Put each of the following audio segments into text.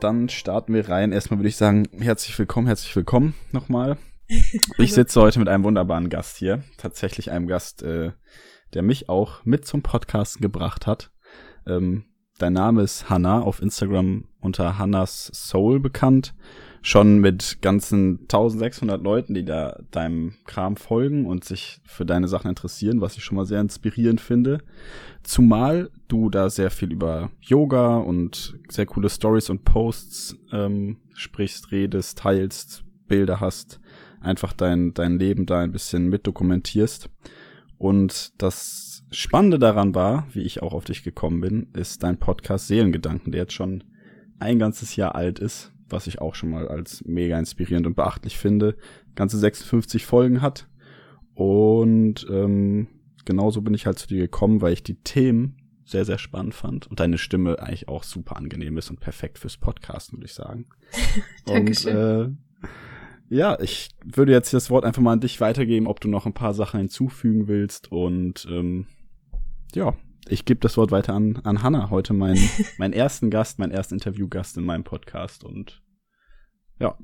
dann starten wir rein. Erstmal würde ich sagen, herzlich willkommen, herzlich willkommen nochmal. Ich sitze heute mit einem wunderbaren Gast hier. Tatsächlich einem Gast, äh, der mich auch mit zum Podcasten gebracht hat. Ähm, dein Name ist Hannah, auf Instagram unter Hannahs Soul bekannt schon mit ganzen 1600 Leuten, die da deinem Kram folgen und sich für deine Sachen interessieren, was ich schon mal sehr inspirierend finde. Zumal du da sehr viel über Yoga und sehr coole Stories und Posts ähm, sprichst, redest, teilst, Bilder hast, einfach dein, dein Leben da ein bisschen mitdokumentierst. Und das Spannende daran war, wie ich auch auf dich gekommen bin, ist dein Podcast Seelengedanken, der jetzt schon ein ganzes Jahr alt ist was ich auch schon mal als mega inspirierend und beachtlich finde, ganze 56 Folgen hat. Und ähm, genauso bin ich halt zu dir gekommen, weil ich die Themen sehr, sehr spannend fand und deine Stimme eigentlich auch super angenehm ist und perfekt fürs Podcasten, würde ich sagen. Dankeschön. Und, äh, ja, ich würde jetzt das Wort einfach mal an dich weitergeben, ob du noch ein paar Sachen hinzufügen willst. Und ähm, ja, ich gebe das Wort weiter an, an Hannah, heute mein, mein ersten Gast, mein ersten Interviewgast in meinem Podcast und ja.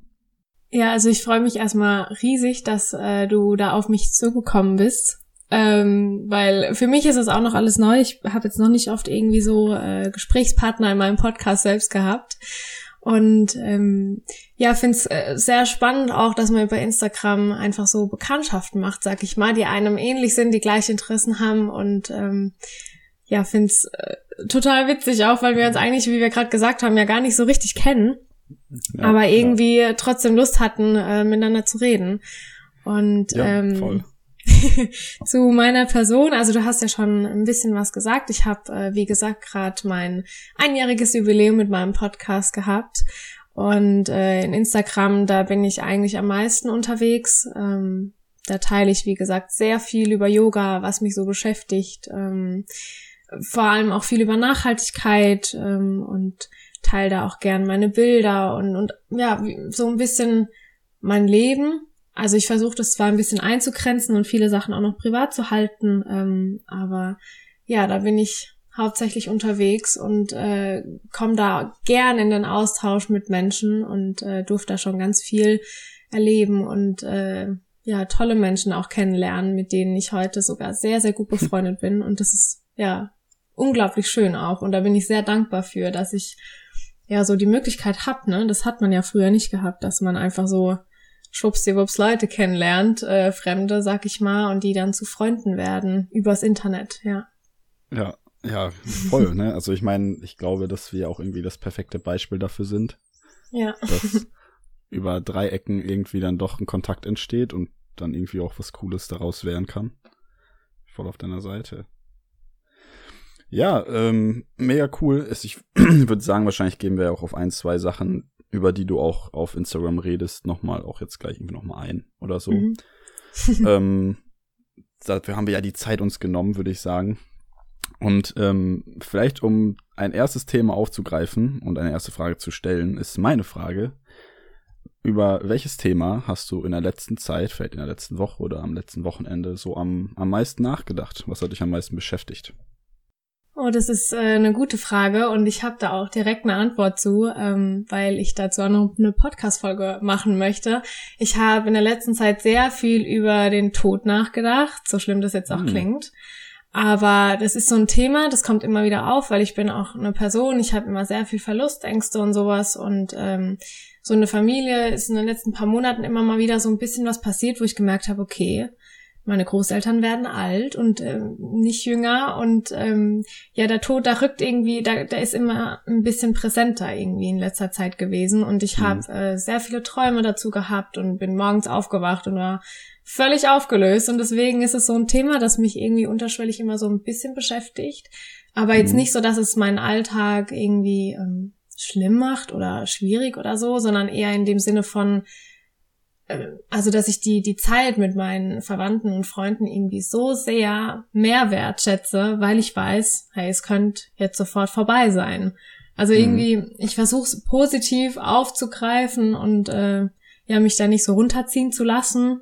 Ja, also ich freue mich erstmal riesig, dass äh, du da auf mich zugekommen bist. Ähm, weil für mich ist es auch noch alles neu. Ich habe jetzt noch nicht oft irgendwie so äh, Gesprächspartner in meinem Podcast selbst gehabt. Und ähm, ja, finde es äh, sehr spannend auch, dass man über Instagram einfach so Bekanntschaften macht, sag ich mal, die einem ähnlich sind, die gleiche Interessen haben und ähm, ja, find's äh, total witzig auch, weil wir uns eigentlich, wie wir gerade gesagt haben, ja gar nicht so richtig kennen, ja, aber irgendwie ja. trotzdem Lust hatten, äh, miteinander zu reden. Und ja, ähm, voll. zu meiner Person, also du hast ja schon ein bisschen was gesagt. Ich habe, äh, wie gesagt, gerade mein einjähriges Jubiläum mit meinem Podcast gehabt. Und äh, in Instagram, da bin ich eigentlich am meisten unterwegs. Ähm, da teile ich, wie gesagt, sehr viel über Yoga, was mich so beschäftigt. Ähm, vor allem auch viel über Nachhaltigkeit ähm, und teile da auch gern meine Bilder und, und ja, so ein bisschen mein Leben. Also ich versuche das zwar ein bisschen einzugrenzen und viele Sachen auch noch privat zu halten, ähm, aber ja, da bin ich hauptsächlich unterwegs und äh, komme da gern in den Austausch mit Menschen und äh, durfte da schon ganz viel erleben und äh, ja, tolle Menschen auch kennenlernen, mit denen ich heute sogar sehr, sehr gut befreundet bin. Und das ist ja unglaublich schön auch. Und da bin ich sehr dankbar für, dass ich ja so die Möglichkeit hab, ne? Das hat man ja früher nicht gehabt, dass man einfach so schwuppsdiwupps Leute kennenlernt, äh, Fremde, sag ich mal, und die dann zu Freunden werden übers Internet, ja. Ja, ja, voll, ne? Also ich meine, ich glaube, dass wir auch irgendwie das perfekte Beispiel dafür sind. Ja. Dass über drei Ecken irgendwie dann doch ein Kontakt entsteht und dann irgendwie auch was Cooles daraus werden kann. Voll auf deiner Seite. Ja, ähm, mega cool. Ich würde sagen, wahrscheinlich gehen wir auch auf ein, zwei Sachen, über die du auch auf Instagram redest, nochmal auch jetzt gleich irgendwie nochmal ein oder so. Mhm. ähm, dafür haben wir ja die Zeit uns genommen, würde ich sagen. Und ähm, vielleicht, um ein erstes Thema aufzugreifen und eine erste Frage zu stellen, ist meine Frage, über welches Thema hast du in der letzten Zeit, vielleicht in der letzten Woche oder am letzten Wochenende so am, am meisten nachgedacht? Was hat dich am meisten beschäftigt? Oh, das ist äh, eine gute Frage und ich habe da auch direkt eine Antwort zu, ähm, weil ich dazu auch noch eine Podcast-Folge machen möchte. Ich habe in der letzten Zeit sehr viel über den Tod nachgedacht, so schlimm das jetzt auch hm. klingt. Aber das ist so ein Thema, das kommt immer wieder auf, weil ich bin auch eine Person, ich habe immer sehr viel Verlustängste und sowas und ähm, so eine Familie ist in den letzten paar Monaten immer mal wieder so ein bisschen was passiert, wo ich gemerkt habe, okay, meine Großeltern werden alt und ähm, nicht jünger und ähm, ja, der Tod, da rückt irgendwie, da, der ist immer ein bisschen präsenter irgendwie in letzter Zeit gewesen und ich mhm. habe äh, sehr viele Träume dazu gehabt und bin morgens aufgewacht und war völlig aufgelöst und deswegen ist es so ein Thema, das mich irgendwie unterschwellig immer so ein bisschen beschäftigt, aber jetzt mhm. nicht so, dass es meinen Alltag irgendwie ähm, schlimm macht oder schwierig oder so, sondern eher in dem Sinne von äh, also dass ich die die Zeit mit meinen Verwandten und Freunden irgendwie so sehr mehr wertschätze, weil ich weiß, hey, es könnte jetzt sofort vorbei sein. Also mhm. irgendwie, mhm. ich versuche es positiv aufzugreifen und äh, ja mich da nicht so runterziehen zu lassen.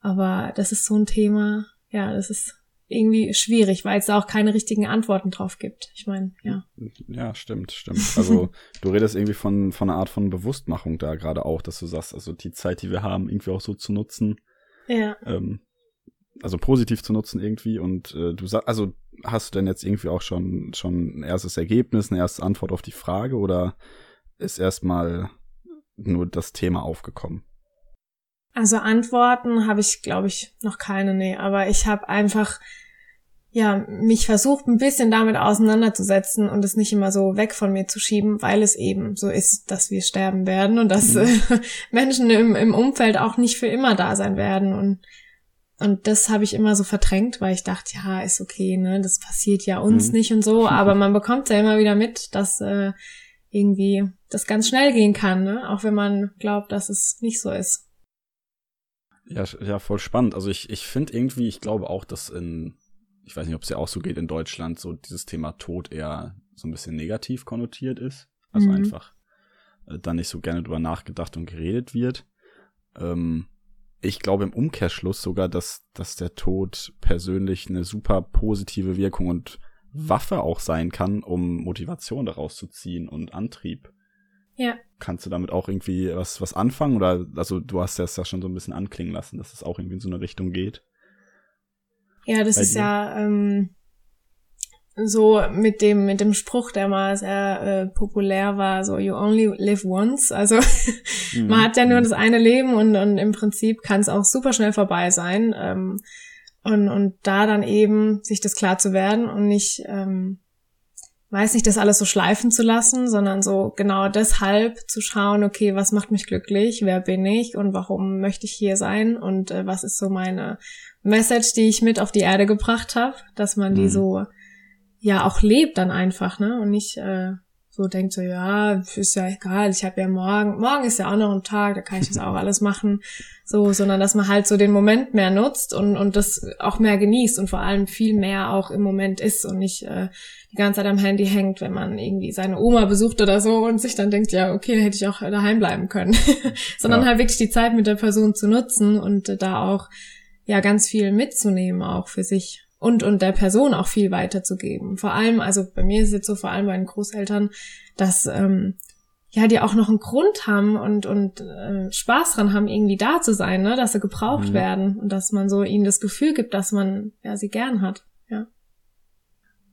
Aber das ist so ein Thema, ja, das ist irgendwie schwierig, weil es da auch keine richtigen Antworten drauf gibt. Ich meine, ja. Ja, stimmt, stimmt. Also du redest irgendwie von, von einer Art von Bewusstmachung da gerade auch, dass du sagst, also die Zeit, die wir haben, irgendwie auch so zu nutzen. Ja. Ähm, also positiv zu nutzen irgendwie und äh, du sagst, also hast du denn jetzt irgendwie auch schon schon ein erstes Ergebnis, eine erste Antwort auf die Frage oder ist erstmal nur das Thema aufgekommen? Also Antworten habe ich, glaube ich, noch keine, nee, aber ich habe einfach ja, mich versucht ein bisschen damit auseinanderzusetzen und es nicht immer so weg von mir zu schieben, weil es eben so ist, dass wir sterben werden und dass mhm. äh, Menschen im, im Umfeld auch nicht für immer da sein werden und und das habe ich immer so verdrängt, weil ich dachte, ja, ist okay, ne, das passiert ja uns mhm. nicht und so, aber man bekommt ja immer wieder mit, dass äh, irgendwie das ganz schnell gehen kann, ne? auch wenn man glaubt, dass es nicht so ist. Ja, ja, voll spannend. Also ich, ich finde irgendwie, ich glaube auch, dass in, ich weiß nicht, ob es ja auch so geht in Deutschland, so dieses Thema Tod eher so ein bisschen negativ konnotiert ist. Also mhm. einfach äh, da nicht so gerne drüber nachgedacht und geredet wird. Ähm, ich glaube im Umkehrschluss sogar, dass, dass der Tod persönlich eine super positive Wirkung und Waffe auch sein kann, um Motivation daraus zu ziehen und Antrieb. Ja. Kannst du damit auch irgendwie was, was anfangen? Oder, also du hast das ja schon so ein bisschen anklingen lassen, dass es auch irgendwie in so eine Richtung geht. Ja, das Bei ist dir? ja ähm, so mit dem, mit dem Spruch, der mal sehr äh, populär war, so you only live once. Also mhm. man hat ja nur mhm. das eine Leben und, und im Prinzip kann es auch super schnell vorbei sein. Ähm, und, und da dann eben sich das klar zu werden und nicht, ähm, weiß nicht, das alles so schleifen zu lassen, sondern so genau deshalb zu schauen, okay, was macht mich glücklich, wer bin ich und warum möchte ich hier sein und äh, was ist so meine Message, die ich mit auf die Erde gebracht habe, dass man die mhm. so ja auch lebt dann einfach, ne? Und nicht äh, so denkt so, ja, ist ja egal, ich habe ja morgen, morgen ist ja auch noch ein Tag, da kann ich das auch alles machen, so, sondern dass man halt so den Moment mehr nutzt und, und das auch mehr genießt und vor allem viel mehr auch im Moment ist und nicht äh, die ganze Zeit am Handy hängt, wenn man irgendwie seine Oma besucht oder so und sich dann denkt, ja, okay, hätte ich auch daheim bleiben können, sondern ja. halt wirklich die Zeit mit der Person zu nutzen und äh, da auch ja ganz viel mitzunehmen auch für sich und und der Person auch viel weiterzugeben. Vor allem, also bei mir ist es jetzt so, vor allem bei den Großeltern, dass ähm, ja die auch noch einen Grund haben und und äh, Spaß dran haben, irgendwie da zu sein, ne, dass sie gebraucht mhm. werden und dass man so ihnen das Gefühl gibt, dass man ja sie gern hat. Ja.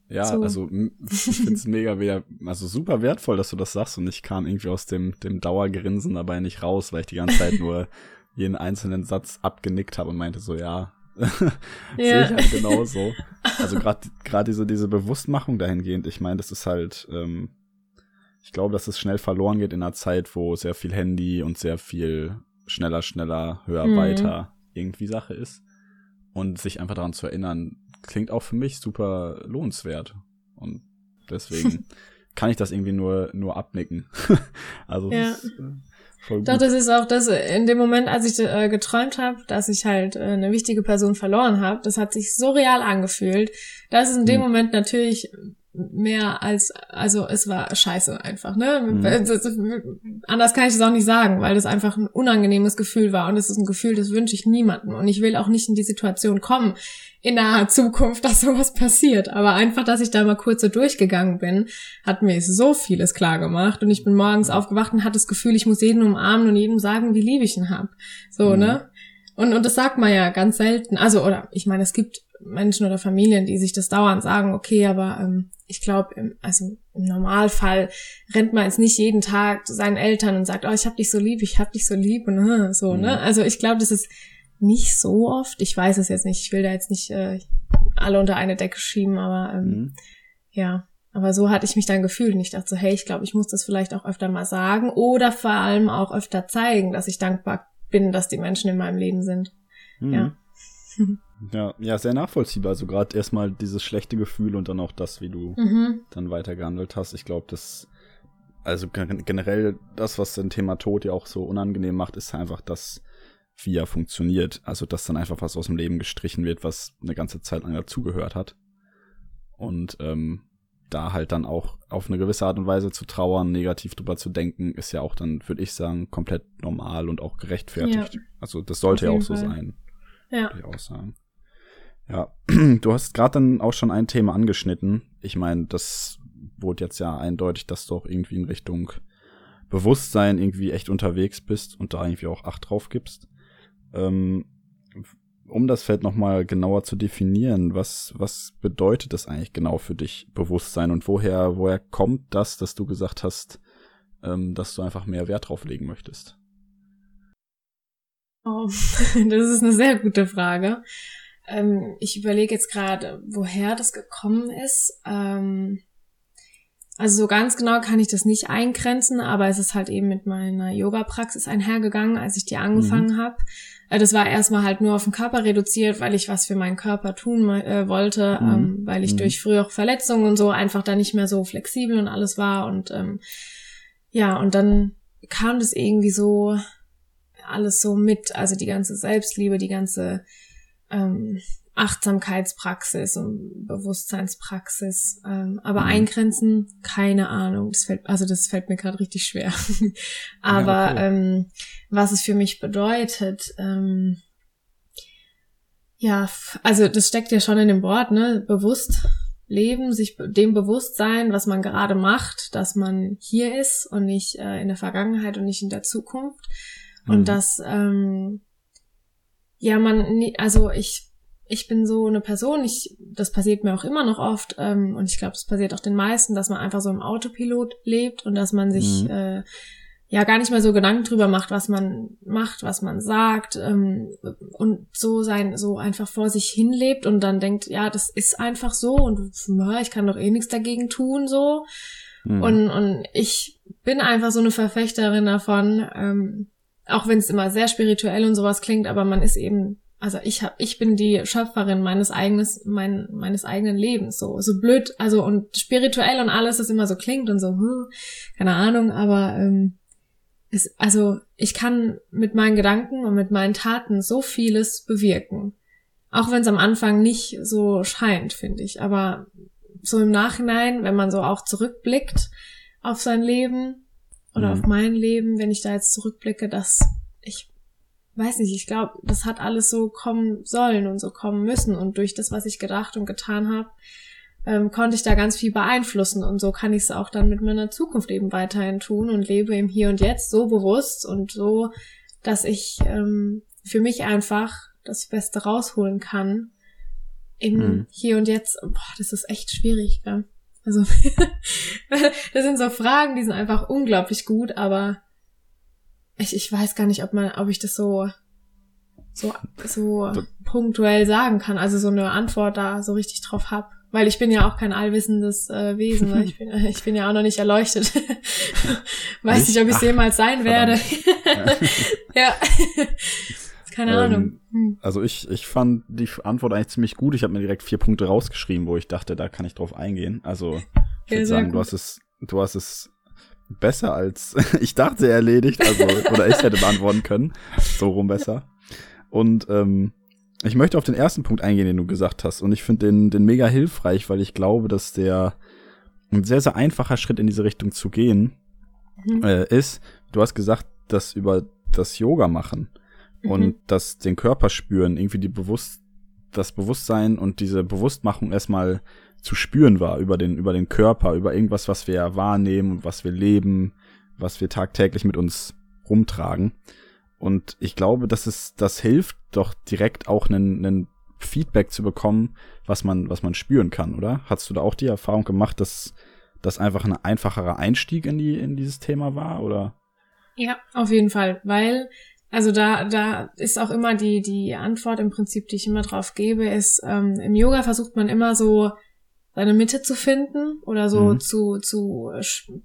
Ja, so. also ich finde es mega, mega, also super wertvoll, dass du das sagst und ich kam irgendwie aus dem dem Dauergrinsen dabei nicht raus, weil ich die ganze Zeit nur jeden einzelnen Satz abgenickt habe und meinte so, ja, Sehe ich halt genauso. Also gerade gerade diese, diese Bewusstmachung dahingehend, ich meine, das ist halt, ähm, ich glaube, dass es schnell verloren geht in einer Zeit, wo sehr viel Handy und sehr viel schneller, schneller, höher, mhm. weiter irgendwie Sache ist. Und sich einfach daran zu erinnern, klingt auch für mich super lohnenswert. Und deswegen kann ich das irgendwie nur, nur abnicken. also ja. das, äh, Voll gut. Doch, das ist auch das, in dem Moment, als ich äh, geträumt habe, dass ich halt äh, eine wichtige Person verloren habe, das hat sich so real angefühlt. Das ist in dem mhm. Moment natürlich mehr als, also es war scheiße einfach, ne? Mhm. Anders kann ich das auch nicht sagen, weil das einfach ein unangenehmes Gefühl war und es ist ein Gefühl, das wünsche ich niemandem und ich will auch nicht in die Situation kommen in naher Zukunft, dass sowas passiert. Aber einfach, dass ich da mal kurz so durchgegangen bin, hat mir so vieles klar gemacht und ich bin morgens aufgewacht und hatte das Gefühl, ich muss jeden umarmen und jedem sagen, wie lieb ich ihn hab. So, mhm. ne? Und, und das sagt man ja ganz selten. Also, oder ich meine, es gibt Menschen oder Familien, die sich das dauernd sagen, okay, aber ähm, ich glaube, also im Normalfall rennt man jetzt nicht jeden Tag zu seinen Eltern und sagt, oh, ich hab dich so lieb, ich hab dich so lieb und äh, so, ne? mhm. ne? Also ich glaube, das ist nicht so oft. Ich weiß es jetzt nicht. Ich will da jetzt nicht äh, alle unter eine Decke schieben, aber ähm, mhm. ja. Aber so hatte ich mich dann gefühlt und ich dachte so, hey, ich glaube, ich muss das vielleicht auch öfter mal sagen oder vor allem auch öfter zeigen, dass ich dankbar bin, dass die Menschen in meinem Leben sind. Mhm. Ja. Ja, ja, sehr nachvollziehbar. Also gerade erstmal dieses schlechte Gefühl und dann auch das, wie du mhm. dann weitergehandelt hast. Ich glaube, das, also generell das, was den Thema Tod ja auch so unangenehm macht, ist einfach das, wie er funktioniert. Also, dass dann einfach was aus dem Leben gestrichen wird, was eine ganze Zeit lang dazugehört hat. Und ähm, da halt dann auch auf eine gewisse Art und Weise zu trauern, negativ drüber zu denken, ist ja auch dann, würde ich sagen, komplett normal und auch gerechtfertigt. Ja. Also das sollte ja auch so Fall. sein. Ja. Würde ich auch sagen. Ja, du hast gerade dann auch schon ein Thema angeschnitten. Ich meine, das wurde jetzt ja eindeutig, dass du auch irgendwie in Richtung Bewusstsein irgendwie echt unterwegs bist und da irgendwie auch Acht drauf gibst. Ähm, um das Feld nochmal genauer zu definieren, was, was bedeutet das eigentlich genau für dich, Bewusstsein und woher, woher kommt das, dass du gesagt hast, ähm, dass du einfach mehr Wert drauf legen möchtest? Oh, das ist eine sehr gute Frage. Ähm, ich überlege jetzt gerade, woher das gekommen ist. Ähm, also so ganz genau kann ich das nicht eingrenzen, aber es ist halt eben mit meiner Yoga-Praxis einhergegangen, als ich die angefangen mhm. habe. Äh, das war erstmal halt nur auf den Körper reduziert, weil ich was für meinen Körper tun äh, wollte, mhm. ähm, weil ich mhm. durch frühere Verletzungen und so einfach da nicht mehr so flexibel und alles war. Und ähm, ja, und dann kam das irgendwie so alles so mit, also die ganze Selbstliebe, die ganze ähm, Achtsamkeitspraxis und Bewusstseinspraxis. Ähm, aber mhm. eingrenzen, keine Ahnung. Das fällt, also das fällt mir gerade richtig schwer. aber ja, okay. ähm, was es für mich bedeutet, ähm, ja, also das steckt ja schon in dem Wort, ne? Bewusst leben, sich dem bewusst sein, was man gerade macht, dass man hier ist und nicht äh, in der Vergangenheit und nicht in der Zukunft. Mhm. Und dass ähm, ja man, also ich ich bin so eine Person, ich, das passiert mir auch immer noch oft, ähm, und ich glaube, es passiert auch den meisten, dass man einfach so im Autopilot lebt und dass man sich mhm. äh, ja gar nicht mehr so Gedanken drüber macht, was man macht, was man sagt, ähm, und so sein, so einfach vor sich hin lebt und dann denkt, ja, das ist einfach so und ja, ich kann doch eh nichts dagegen tun, so. Mhm. Und, und ich bin einfach so eine Verfechterin davon, ähm, auch wenn es immer sehr spirituell und sowas klingt, aber man ist eben also ich hab, ich bin die Schöpferin meines eigenes, mein, meines eigenen Lebens, so, so blöd, also und spirituell und alles, das immer so klingt und so, hm, keine Ahnung, aber ähm, es, also ich kann mit meinen Gedanken und mit meinen Taten so vieles bewirken. Auch wenn es am Anfang nicht so scheint, finde ich. Aber so im Nachhinein, wenn man so auch zurückblickt auf sein Leben oder mhm. auf mein Leben, wenn ich da jetzt zurückblicke, dass weiß nicht, ich glaube, das hat alles so kommen sollen und so kommen müssen. Und durch das, was ich gedacht und getan habe, ähm, konnte ich da ganz viel beeinflussen. Und so kann ich es auch dann mit meiner Zukunft eben weiterhin tun und lebe im Hier und Jetzt so bewusst und so, dass ich ähm, für mich einfach das Beste rausholen kann. Im mhm. Hier und Jetzt, boah, das ist echt schwierig, gell? Also, das sind so Fragen, die sind einfach unglaublich gut, aber ich, ich weiß gar nicht, ob man, ob ich das so, so, so punktuell sagen kann, also so eine Antwort da so richtig drauf hab. Weil ich bin ja auch kein allwissendes äh, Wesen, weil ich bin, ich bin ja auch noch nicht erleuchtet. weiß nicht, ob ich es jemals sein werde. ja. Keine ähm, Ahnung. Hm. Also ich, ich fand die Antwort eigentlich ziemlich gut. Ich habe mir direkt vier Punkte rausgeschrieben, wo ich dachte, da kann ich drauf eingehen. Also ich würde sagen, gut. du hast es, du hast es besser als ich dachte erledigt, also oder ich hätte beantworten können. So rum besser. Und ähm, ich möchte auf den ersten Punkt eingehen, den du gesagt hast. Und ich finde den, den mega hilfreich, weil ich glaube, dass der ein sehr, sehr einfacher Schritt in diese Richtung zu gehen mhm. äh, ist. Du hast gesagt, dass über das Yoga machen mhm. und das den Körper spüren, irgendwie die Bewusst das Bewusstsein und diese Bewusstmachung erstmal zu spüren war über den, über den Körper, über irgendwas, was wir wahrnehmen, was wir leben, was wir tagtäglich mit uns rumtragen. Und ich glaube, dass es, das hilft doch direkt auch einen, einen Feedback zu bekommen, was man, was man spüren kann, oder? Hast du da auch die Erfahrung gemacht, dass das einfach ein einfacherer Einstieg in die, in dieses Thema war, oder? Ja, auf jeden Fall, weil, also da, da ist auch immer die, die Antwort im Prinzip, die ich immer drauf gebe, ist, ähm, im Yoga versucht man immer so seine Mitte zu finden oder so mhm. zu, zu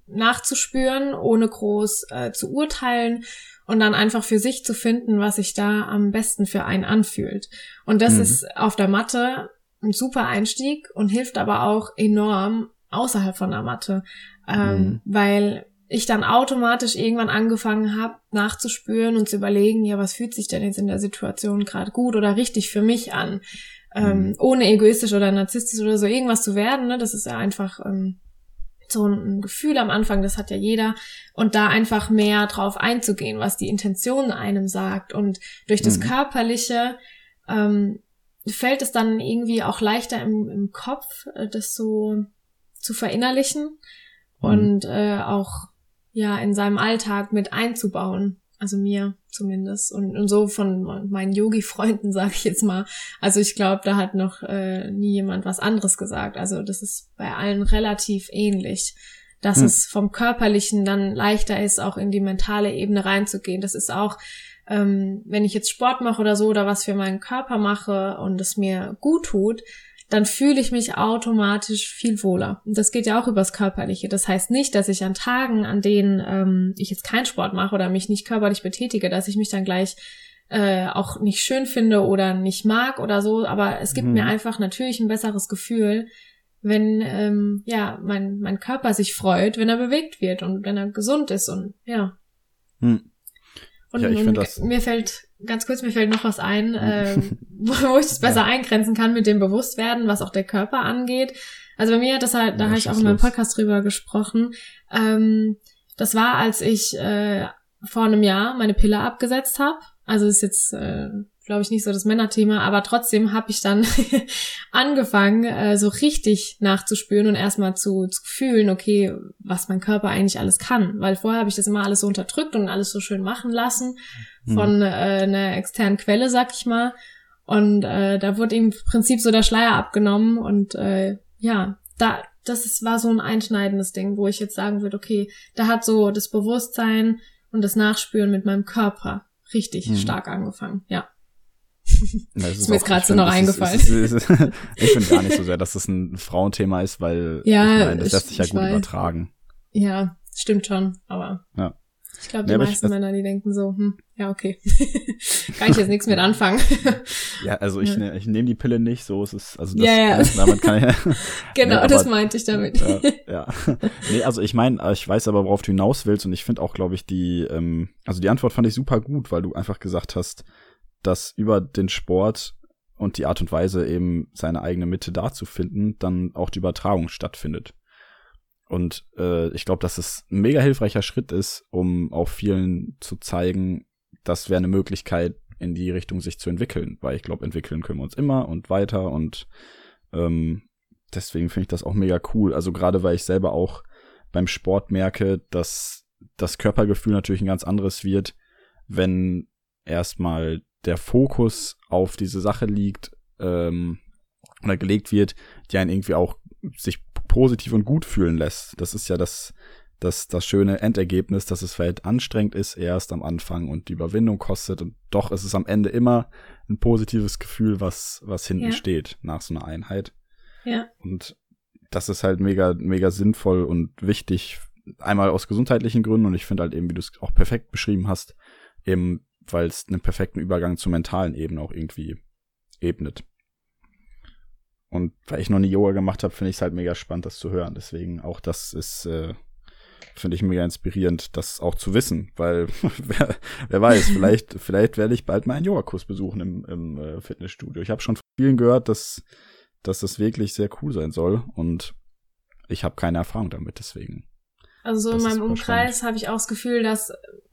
nachzuspüren, ohne groß äh, zu urteilen und dann einfach für sich zu finden, was sich da am besten für einen anfühlt. Und das mhm. ist auf der Matte ein super Einstieg und hilft aber auch enorm außerhalb von der Matte, ähm, mhm. weil ich dann automatisch irgendwann angefangen habe, nachzuspüren und zu überlegen, ja, was fühlt sich denn jetzt in der Situation gerade gut oder richtig für mich an? Ähm, mhm. ohne egoistisch oder narzisstisch oder so irgendwas zu werden. Ne? Das ist ja einfach ähm, so ein Gefühl am Anfang, das hat ja jeder. Und da einfach mehr drauf einzugehen, was die Intention einem sagt. Und durch das mhm. Körperliche ähm, fällt es dann irgendwie auch leichter im, im Kopf, äh, das so zu verinnerlichen mhm. und äh, auch ja in seinem Alltag mit einzubauen. Also mir zumindest. Und, und so von meinen Yogi-Freunden sage ich jetzt mal. Also ich glaube, da hat noch äh, nie jemand was anderes gesagt. Also das ist bei allen relativ ähnlich. Dass hm. es vom Körperlichen dann leichter ist, auch in die mentale Ebene reinzugehen. Das ist auch, ähm, wenn ich jetzt Sport mache oder so oder was für meinen Körper mache und es mir gut tut, dann fühle ich mich automatisch viel wohler. Und das geht ja auch übers Körperliche. Das heißt nicht, dass ich an Tagen, an denen ähm, ich jetzt keinen Sport mache oder mich nicht körperlich betätige, dass ich mich dann gleich äh, auch nicht schön finde oder nicht mag oder so. Aber es gibt mhm. mir einfach natürlich ein besseres Gefühl, wenn ähm, ja mein mein Körper sich freut, wenn er bewegt wird und wenn er gesund ist und ja. Mhm. Und, ja, ich und das mir fällt ganz kurz, mir fällt noch was ein, äh, wo, ich das besser ja. eingrenzen kann mit dem Bewusstwerden, was auch der Körper angeht. Also bei mir hat das halt, da ja, habe ich auch in meinem Podcast drüber gesprochen. Ähm, das war, als ich äh, vor einem Jahr meine Pille abgesetzt habe. Also ist jetzt äh, glaube ich, nicht so das Männerthema, aber trotzdem habe ich dann angefangen, äh, so richtig nachzuspüren und erstmal zu, zu fühlen, okay, was mein Körper eigentlich alles kann. Weil vorher habe ich das immer alles so unterdrückt und alles so schön machen lassen mhm. von äh, einer externen Quelle, sag ich mal. Und äh, da wurde im Prinzip so der Schleier abgenommen und äh, ja, da, das ist, war so ein einschneidendes Ding, wo ich jetzt sagen würde, okay, da hat so das Bewusstsein und das Nachspüren mit meinem Körper richtig mhm. stark angefangen, ja. Ja, ist, ist mir jetzt gerade so noch eingefallen. Ist, ist, ich finde gar nicht so sehr, dass das ein Frauenthema ist, weil ja, ich meine, das lässt sich ja gut weiß. übertragen. Ja, stimmt schon, aber ja. ich glaube, die ja, meisten ich, Männer, die denken so, hm, ja, okay, kann ich jetzt nichts mit anfangen. ja, also ich, ne, ich nehme die Pille nicht, so ist es, also das, ja, ja. Das, damit kann ich, Genau, nee, aber, das meinte ich damit. ja, ja. Nee, also ich meine, ich weiß aber, worauf du hinaus willst und ich finde auch, glaube ich, die, ähm, also die Antwort fand ich super gut, weil du einfach gesagt hast, dass über den Sport und die Art und Weise eben seine eigene Mitte darzufinden, dann auch die Übertragung stattfindet. Und äh, ich glaube, dass es ein mega hilfreicher Schritt ist, um auch vielen zu zeigen, das wäre eine Möglichkeit, in die Richtung sich zu entwickeln. Weil ich glaube, entwickeln können wir uns immer und weiter und ähm, deswegen finde ich das auch mega cool. Also gerade weil ich selber auch beim Sport merke, dass das Körpergefühl natürlich ein ganz anderes wird, wenn erstmal der Fokus auf diese Sache liegt ähm, oder gelegt wird, die einen irgendwie auch sich positiv und gut fühlen lässt. Das ist ja das, das, das schöne Endergebnis, dass es vielleicht anstrengend ist erst am Anfang und die Überwindung kostet und doch ist es am Ende immer ein positives Gefühl, was, was hinten ja. steht nach so einer Einheit. Ja. Und das ist halt mega, mega sinnvoll und wichtig. Einmal aus gesundheitlichen Gründen und ich finde halt eben, wie du es auch perfekt beschrieben hast, eben weil es einen perfekten Übergang zur mentalen Ebene auch irgendwie ebnet. Und weil ich noch nie Yoga gemacht habe, finde ich es halt mega spannend, das zu hören. Deswegen auch das ist, äh, finde ich mega inspirierend, das auch zu wissen, weil wer, wer weiß, vielleicht, vielleicht werde ich bald mal einen Yogakurs besuchen im, im äh, Fitnessstudio. Ich habe schon von vielen gehört, dass, dass das wirklich sehr cool sein soll und ich habe keine Erfahrung damit, deswegen. Also so in meinem Umkreis habe ich auch das Gefühl, dass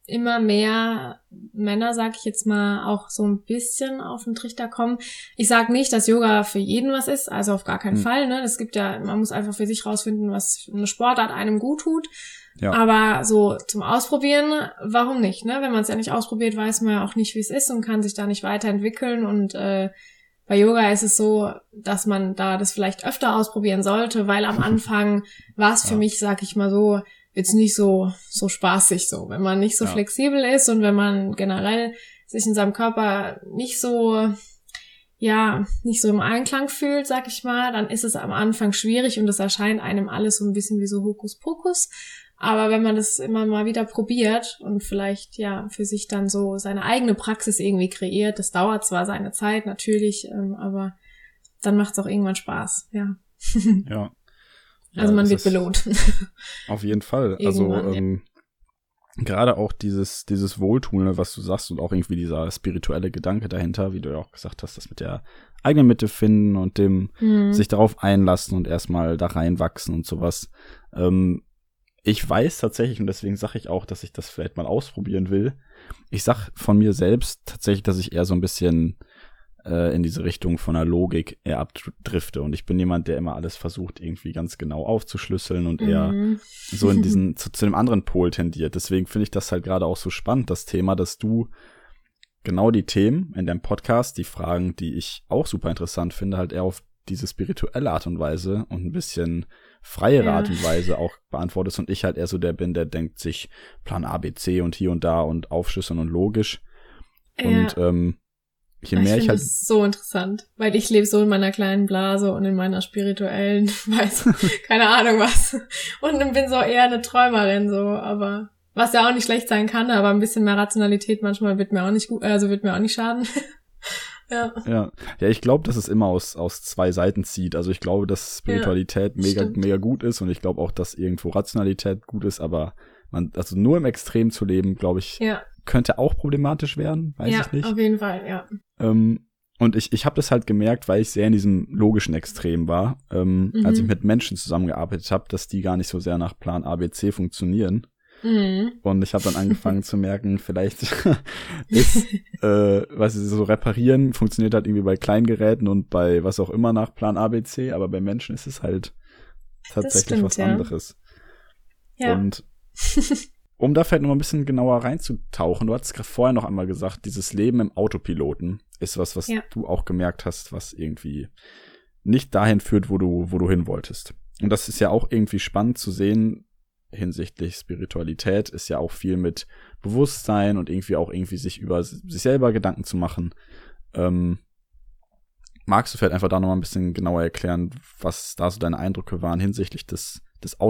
immer mehr Männer, sag ich jetzt mal, auch so ein bisschen auf den Trichter kommen. Ich sag nicht, dass Yoga für jeden was ist, also auf gar keinen mhm. Fall. Ne? Es gibt ja, man muss einfach für sich rausfinden, was eine Sportart einem gut tut. Ja. Aber so zum Ausprobieren, warum nicht? Ne? Wenn man es ja nicht ausprobiert, weiß man ja auch nicht, wie es ist und kann sich da nicht weiterentwickeln. Und äh, bei Yoga ist es so, dass man da das vielleicht öfter ausprobieren sollte, weil am Anfang war es für ja. mich, sag ich mal so, jetzt nicht so, so spaßig so. Wenn man nicht so ja. flexibel ist und wenn man generell sich in seinem Körper nicht so, ja, nicht so im Einklang fühlt, sag ich mal, dann ist es am Anfang schwierig und es erscheint einem alles so ein bisschen wie so Hokuspokus. Aber wenn man das immer mal wieder probiert und vielleicht ja für sich dann so seine eigene Praxis irgendwie kreiert, das dauert zwar seine Zeit natürlich, ähm, aber dann macht es auch irgendwann Spaß, ja. ja, also man wird belohnt. Auf jeden Fall. also ähm, ja. gerade auch dieses, dieses Wohltun, was du sagst, und auch irgendwie dieser spirituelle Gedanke dahinter, wie du ja auch gesagt hast, das mit der eigenen Mitte finden und dem mhm. sich darauf einlassen und erstmal da reinwachsen und sowas. Ähm, ich weiß tatsächlich, und deswegen sage ich auch, dass ich das vielleicht mal ausprobieren will. Ich sag von mir selbst tatsächlich, dass ich eher so ein bisschen äh, in diese Richtung von der Logik eher abdrifte. Und ich bin jemand, der immer alles versucht, irgendwie ganz genau aufzuschlüsseln und eher Mhm. so in diesen, zu, zu dem anderen Pol tendiert. Deswegen finde ich das halt gerade auch so spannend, das Thema, dass du genau die Themen in deinem Podcast, die Fragen, die ich auch super interessant finde, halt eher auf diese spirituelle Art und Weise und ein bisschen freiere Ja. Art und Weise auch beantwortest und ich halt eher so der bin, der denkt sich Plan A, B, C und hier und da und aufschlüsseln und logisch. Und ähm, je ich mehr ich, finde halt das so interessant, weil ich lebe so in meiner kleinen Blase und in meiner spirituellen, weiß, keine Ahnung was. Und bin so eher eine Träumerin, so, aber was ja auch nicht schlecht sein kann, aber ein bisschen mehr Rationalität manchmal wird mir auch nicht gut, also wird mir auch nicht schaden. ja. Ja, ja, ich glaube, dass es immer aus, aus zwei Seiten zieht. Also ich glaube, dass Spiritualität mega, stimmt. mega gut ist und ich glaube auch, dass irgendwo Rationalität gut ist, aber man, also nur im Extrem zu leben, glaube ich, Ja, könnte auch problematisch werden, weiß ja, ich nicht. auf jeden Fall, ja. Ähm, und ich, ich habe das halt gemerkt, weil ich sehr in diesem logischen Extrem war, ähm, Mhm. als ich mit Menschen zusammengearbeitet habe, dass die gar nicht so sehr nach Plan ABC funktionieren. Mhm. Und ich habe dann angefangen zu merken, vielleicht ist, äh, was sie so reparieren, funktioniert halt irgendwie bei Kleingeräten und bei was auch immer nach Plan ABC, aber bei Menschen ist es halt tatsächlich stimmt, was ja. anderes. Ja. Und um da vielleicht noch mal ein bisschen genauer reinzutauchen, du hattest gerade vorher noch einmal gesagt, dieses Leben im Autopiloten ist was, was Ja. du auch gemerkt hast, was irgendwie nicht dahin führt, wo du, wo du hin wolltest. Und das ist ja auch irgendwie spannend zu sehen hinsichtlich Spiritualität, ist ja auch viel mit Bewusstsein und irgendwie auch irgendwie sich über sich selber Gedanken zu machen. Ähm, magst du vielleicht einfach da noch mal ein bisschen genauer erklären, was da so deine Eindrücke waren hinsichtlich des, des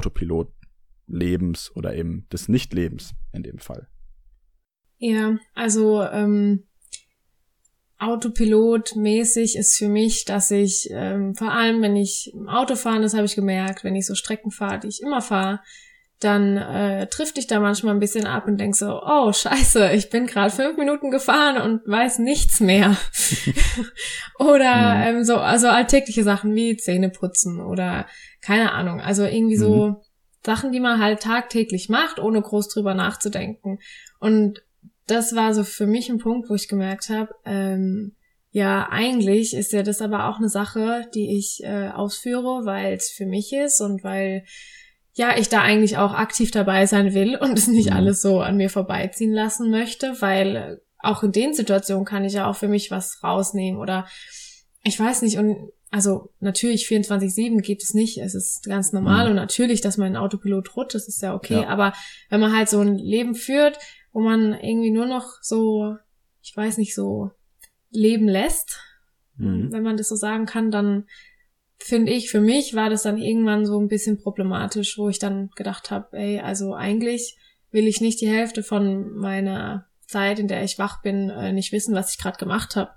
Autopilot-Lebens oder eben des Nichtlebens in dem Fall? Ja, also ähm, Autopilot-mäßig ist für mich, dass ich ähm, vor allem, wenn ich im Auto fahre, das habe ich gemerkt, wenn ich so Strecken fahre, die ich immer fahre, dann äh, trifft dich da manchmal ein bisschen ab und denk so, oh scheiße, ich bin gerade fünf Minuten gefahren und weiß nichts mehr. oder Mhm. ähm, so, also alltägliche Sachen wie Zähne putzen oder keine Ahnung, also irgendwie so Sachen, die man halt tagtäglich macht, ohne groß drüber nachzudenken. Und das war so für mich ein Punkt, wo ich gemerkt habe, ähm, ja, eigentlich ist ja das aber auch eine Sache, die ich äh, ausführe, weil es für mich ist und weil ja ich da eigentlich auch aktiv dabei sein will und es nicht Mhm. alles so an mir vorbeiziehen lassen möchte, weil äh, auch in den Situationen kann ich ja auch für mich was rausnehmen oder ich weiß nicht und also natürlich 24/7 geht es nicht, es ist ganz normal Mhm. und natürlich, dass man in Autopilot rutscht, das ist ja okay, Ja. aber wenn man halt so ein Leben führt, wo man irgendwie nur noch so, ich weiß nicht, so leben lässt, Mhm. wenn man das so sagen kann, dann finde ich, für mich war das dann irgendwann so ein bisschen problematisch, wo ich dann gedacht habe, ey, also eigentlich will ich nicht die Hälfte von meiner Zeit, in der ich wach bin, äh, nicht wissen, was ich gerade gemacht habe.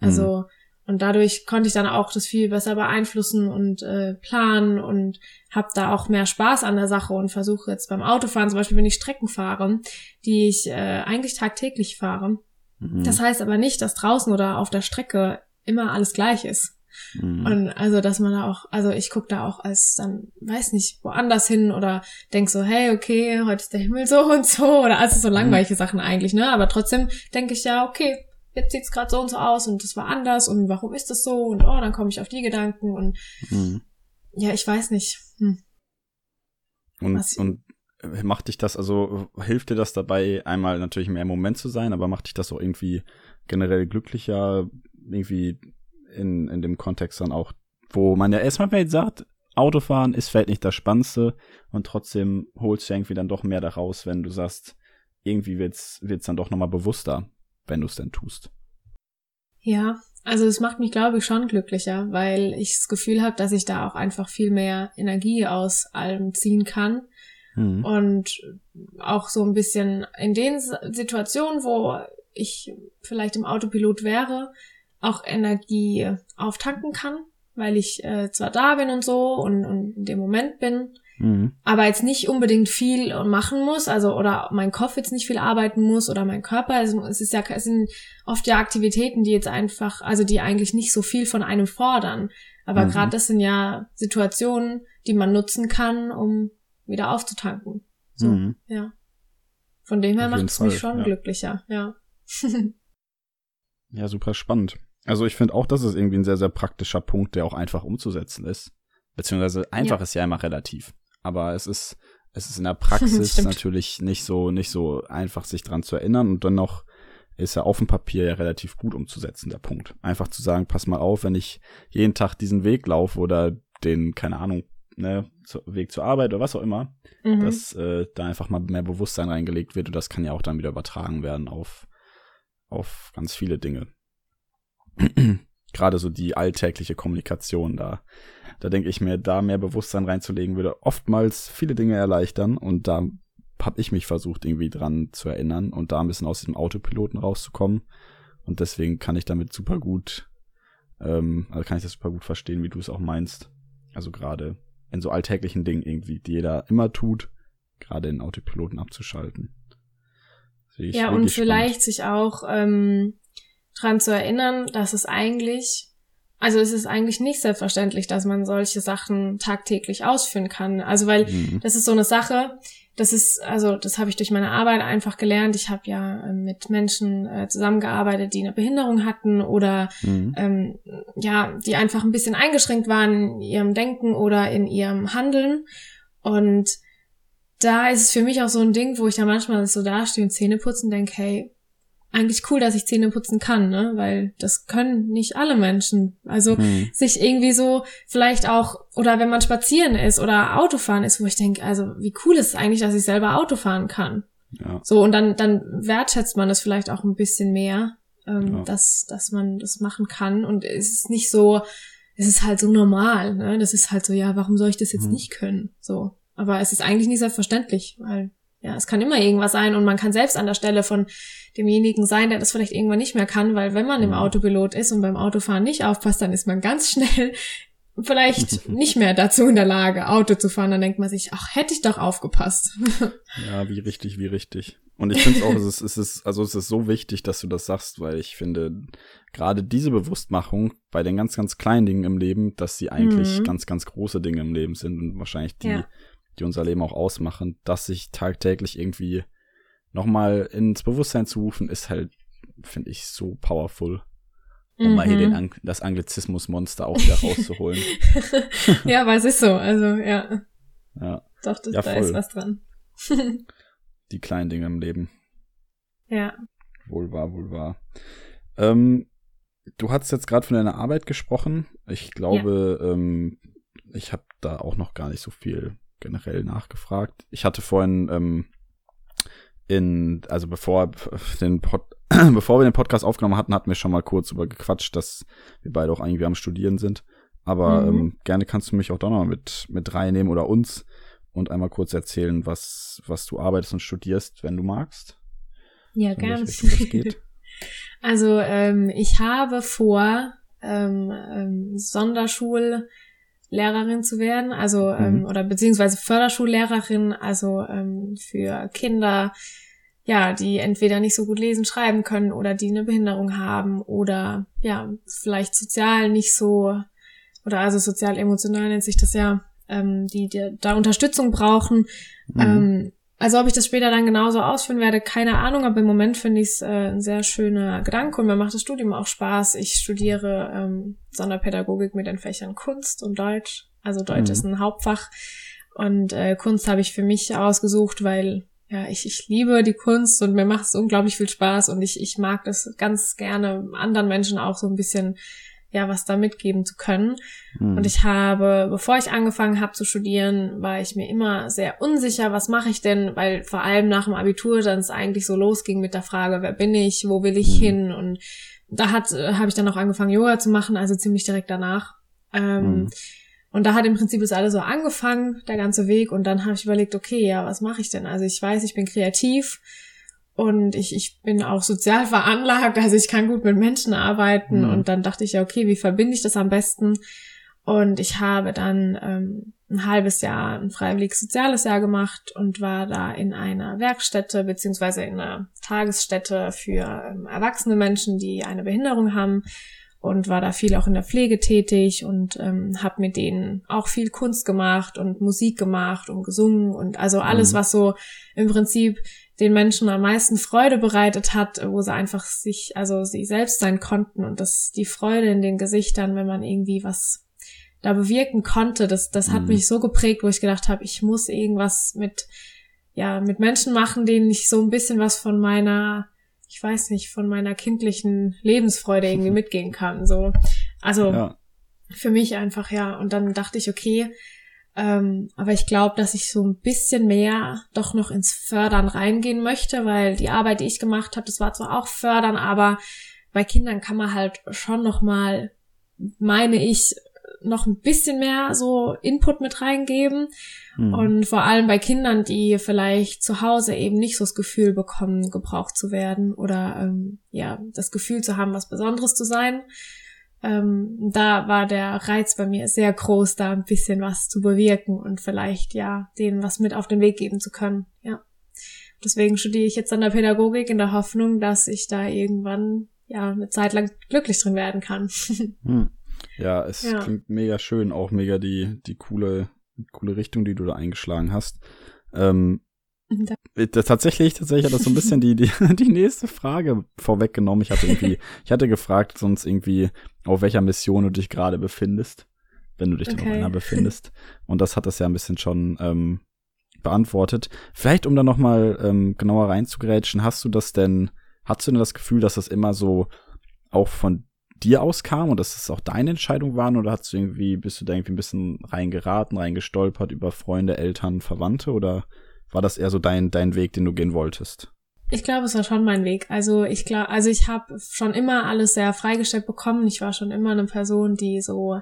Also und dadurch konnte ich dann auch das viel besser beeinflussen und äh, planen und habe da auch mehr Spaß an der Sache und versuche jetzt beim Autofahren, zum Beispiel wenn ich Strecken fahre, die ich äh, eigentlich tagtäglich fahre. Mhm. Das heißt aber nicht, dass draußen oder auf der Strecke immer alles gleich ist. Mhm. Und also, dass man da auch, also ich gucke da auch als dann, weiß nicht, woanders hin oder denk so, hey, okay, heute ist der Himmel so und so oder also so langweilige Sachen eigentlich, ne? Aber trotzdem denke ich ja, okay, jetzt sieht's gerade so und so aus und das war anders und warum ist das so und oh, dann komme ich auf die Gedanken und Mhm. ja, ich weiß nicht. Hm. Und, Was- und äh, macht dich das, also hilft dir das dabei, einmal natürlich mehr im Moment zu sein, aber macht dich das auch irgendwie generell glücklicher, irgendwie in, in dem Kontext dann auch, wo man ja erstmal vielleicht sagt, Autofahren ist vielleicht nicht das Spannendste und trotzdem holst du irgendwie dann doch mehr daraus, wenn du sagst, irgendwie wird's, wird's dann doch nochmal bewusster, wenn du es denn tust. Ja, also es macht mich, glaube ich, schon glücklicher, weil ich das Gefühl habe, dass ich da auch einfach viel mehr Energie aus allem ziehen kann Mhm. und auch so ein bisschen in den Situationen, wo ich vielleicht im Autopilot wäre, auch Energie auftanken kann, weil ich äh, zwar da bin und so und, und in dem Moment bin, Mhm. aber jetzt nicht unbedingt viel machen muss, also oder mein Kopf jetzt nicht viel arbeiten muss oder mein Körper. Also es ist ja es sind oft ja Aktivitäten, die jetzt einfach, also die eigentlich nicht so viel von einem fordern. Aber Mhm. gerade das sind ja Situationen, die man nutzen kann, um wieder aufzutanken. So, Mhm. ja. Von dem her macht es mich schon ja. glücklicher, ja. Ja, super spannend. Also ich finde auch, das ist irgendwie ein sehr, sehr praktischer Punkt, der auch einfach umzusetzen ist. Beziehungsweise einfach ja. ist ja immer relativ. Aber es ist, es ist in der Praxis natürlich nicht so, nicht so einfach, sich dran zu erinnern und dann noch ist ja auf dem Papier ja relativ gut umzusetzen, der Punkt. Einfach zu sagen, pass mal auf, wenn ich jeden Tag diesen Weg laufe oder den, keine Ahnung, ne, Weg zur Arbeit oder was auch immer, mhm. dass äh, da einfach mal mehr Bewusstsein reingelegt wird und das kann ja auch dann wieder übertragen werden auf, auf ganz viele Dinge. Gerade so die alltägliche Kommunikation da. Da denke ich mir, da mehr Bewusstsein reinzulegen, würde oftmals viele Dinge erleichtern und da habe ich mich versucht, irgendwie dran zu erinnern und da ein bisschen aus diesem Autopiloten rauszukommen. Und deswegen kann ich damit super gut, ähm, also kann ich das super gut verstehen, wie du es auch meinst. Also gerade in so alltäglichen Dingen irgendwie, die jeder immer tut, gerade in Autopiloten abzuschalten. Ja, und vielleicht sich auch ähm, dran zu erinnern, dass es eigentlich, also es ist eigentlich nicht selbstverständlich, dass man solche Sachen tagtäglich ausführen kann. Also weil mhm. das ist so eine Sache, das ist, also das habe ich durch meine Arbeit einfach gelernt. Ich habe ja äh, mit Menschen äh, zusammengearbeitet, die eine Behinderung hatten oder mhm. ähm, ja, die einfach ein bisschen eingeschränkt waren in ihrem Denken oder in ihrem Handeln. Und da ist es für mich auch so ein Ding, wo ich da manchmal so dastehe und Zähne putzen denke, hey, eigentlich cool, dass ich Zähne putzen kann, ne? Weil das können nicht alle Menschen. Also hm. sich irgendwie so vielleicht auch, oder wenn man spazieren ist oder Autofahren ist, wo ich denke, also wie cool ist es eigentlich, dass ich selber Auto fahren kann. Ja. So, und dann, dann wertschätzt man das vielleicht auch ein bisschen mehr, ähm, ja. dass, dass man das machen kann. Und es ist nicht so, es ist halt so normal, ne? Das ist halt so, ja, warum soll ich das jetzt hm. nicht können? So. Aber es ist eigentlich nicht selbstverständlich, weil ja, es kann immer irgendwas sein und man kann selbst an der Stelle von demjenigen sein, der das vielleicht irgendwann nicht mehr kann, weil wenn man im Autopilot ist und beim Autofahren nicht aufpasst, dann ist man ganz schnell vielleicht nicht mehr dazu in der Lage, Auto zu fahren. Dann denkt man sich, ach, hätte ich doch aufgepasst. ja, wie richtig, wie richtig. Und ich finde auch, es ist, es ist, also es ist so wichtig, dass du das sagst, weil ich finde, gerade diese Bewusstmachung bei den ganz, ganz kleinen Dingen im Leben, dass sie eigentlich mhm. ganz, ganz große Dinge im Leben sind und wahrscheinlich die ja die unser Leben auch ausmachen, das sich tagtäglich irgendwie nochmal ins Bewusstsein zu rufen, ist halt, finde ich, so powerful. Um mhm. mal hier den, mhm. das Anglizismusmonster auch wieder rauszuholen. ja, aber es ist so, also ja. Ja. Doch, das, ja, da ist was dran. die kleinen Dinge im Leben. Ja. Wohl wahr, wohl wahr. Ähm, du hast jetzt gerade von deiner Arbeit gesprochen. Ich glaube, ja. ähm, ich habe da auch noch gar nicht so viel generell nachgefragt. Ich hatte vorhin ähm, in, also bevor den Pod, bevor wir den Podcast aufgenommen hatten, hatten wir schon mal kurz über gequatscht, dass wir beide auch irgendwie am Studieren sind. Aber mhm. ähm, gerne kannst du mich auch da noch mit, mit reinnehmen oder uns und einmal kurz erzählen, was, was du arbeitest und studierst, wenn du magst. Ja, gerne. also ähm, ich habe vor, ähm, ähm, Sonderschul Lehrerin zu werden, also mhm. ähm, oder beziehungsweise Förderschullehrerin, also ähm, für Kinder, ja, die entweder nicht so gut lesen, schreiben können oder die eine Behinderung haben oder ja, vielleicht sozial nicht so oder also sozial-emotional nennt sich das ja, ähm, die, die da Unterstützung brauchen. Mhm. Ähm, also ob ich das später dann genauso ausführen werde, keine Ahnung, aber im Moment finde ich es äh, ein sehr schöner Gedanke und mir macht das Studium auch Spaß. Ich studiere ähm, Sonderpädagogik mit den Fächern Kunst und Deutsch. Also Deutsch mhm. ist ein Hauptfach und äh, Kunst habe ich für mich ausgesucht, weil ja, ich, ich liebe die Kunst und mir macht es unglaublich viel Spaß und ich, ich mag das ganz gerne, anderen Menschen auch so ein bisschen ja was da mitgeben zu können. Mhm. Und ich habe, bevor ich angefangen habe zu studieren, war ich mir immer sehr unsicher, was mache ich denn, weil vor allem nach dem Abitur dann es eigentlich so losging mit der Frage, wer bin ich, wo will ich mhm. hin und da hat habe ich dann auch angefangen Yoga zu machen, also ziemlich direkt danach. Ähm, mhm. Und da hat im Prinzip das alles so angefangen, der ganze Weg. Und dann habe ich überlegt, okay, ja, was mache ich denn? Also ich weiß, ich bin kreativ und ich, ich bin auch sozial veranlagt, also ich kann gut mit Menschen arbeiten. Mhm. Und dann dachte ich ja, okay, wie verbinde ich das am besten? Und ich habe dann ähm, ein halbes Jahr ein freiwilliges soziales Jahr gemacht und war da in einer Werkstätte beziehungsweise in einer Tagesstätte für ähm, erwachsene Menschen, die eine Behinderung haben. und war da viel auch in der Pflege tätig und ähm, habe mit denen auch viel Kunst gemacht und Musik gemacht und gesungen und also alles, mhm. was so im Prinzip den Menschen am meisten Freude bereitet hat, wo sie einfach sich, also sie selbst sein konnten und das die Freude in den Gesichtern, wenn man irgendwie was da bewirken konnte, das, das hat mhm. mich so geprägt, wo ich gedacht habe, ich muss irgendwas mit, ja, mit Menschen machen, denen ich so ein bisschen was von meiner, ich weiß nicht, von meiner kindlichen Lebensfreude irgendwie mitgehen kann. So. Also ja. für mich einfach, ja. Und dann dachte ich, okay, ähm, aber ich glaube, dass ich so ein bisschen mehr doch noch ins Fördern reingehen möchte, weil die Arbeit, die ich gemacht habe, das war zwar auch Fördern, aber bei Kindern kann man halt schon noch mal, meine ich, noch ein bisschen mehr so Input mit reingeben. Mhm. Und vor allem bei Kindern, die vielleicht zu Hause eben nicht so das Gefühl bekommen, gebraucht zu werden oder ähm, ja, das Gefühl zu haben, was Besonderes zu sein ähm, da war der Reiz bei mir sehr groß, da ein bisschen was zu bewirken und vielleicht ja denen was mit auf den Weg geben zu können. Ja. Deswegen studiere ich jetzt an der Pädagogik in der Hoffnung, dass ich da irgendwann ja eine Zeit lang glücklich drin werden kann. hm. Ja, es ja. klingt mega schön, auch mega die, die coole, coole Richtung, die du da eingeschlagen hast. Ähm, äh, tatsächlich, tatsächlich hat das so ein bisschen die, die, die nächste Frage vorweggenommen. Ich hatte irgendwie, ich hatte gefragt, sonst irgendwie, auf welcher Mission du dich gerade befindest, wenn du dich okay. dann auf einer befindest. Und das hat das ja ein bisschen schon ähm, beantwortet. Vielleicht, um da nochmal ähm, genauer reinzugrätschen, hast du das denn, hast du denn das Gefühl, dass das immer so auch von dir auskam und dass es auch deine Entscheidung waren oder hast du irgendwie, bist du da irgendwie ein bisschen reingeraten, reingestolpert über Freunde, Eltern, Verwandte oder war das eher so dein, dein Weg, den du gehen wolltest? Ich glaube, es war schon mein Weg. Also ich glaube, also ich habe schon immer alles sehr freigestellt bekommen. Ich war schon immer eine Person, die so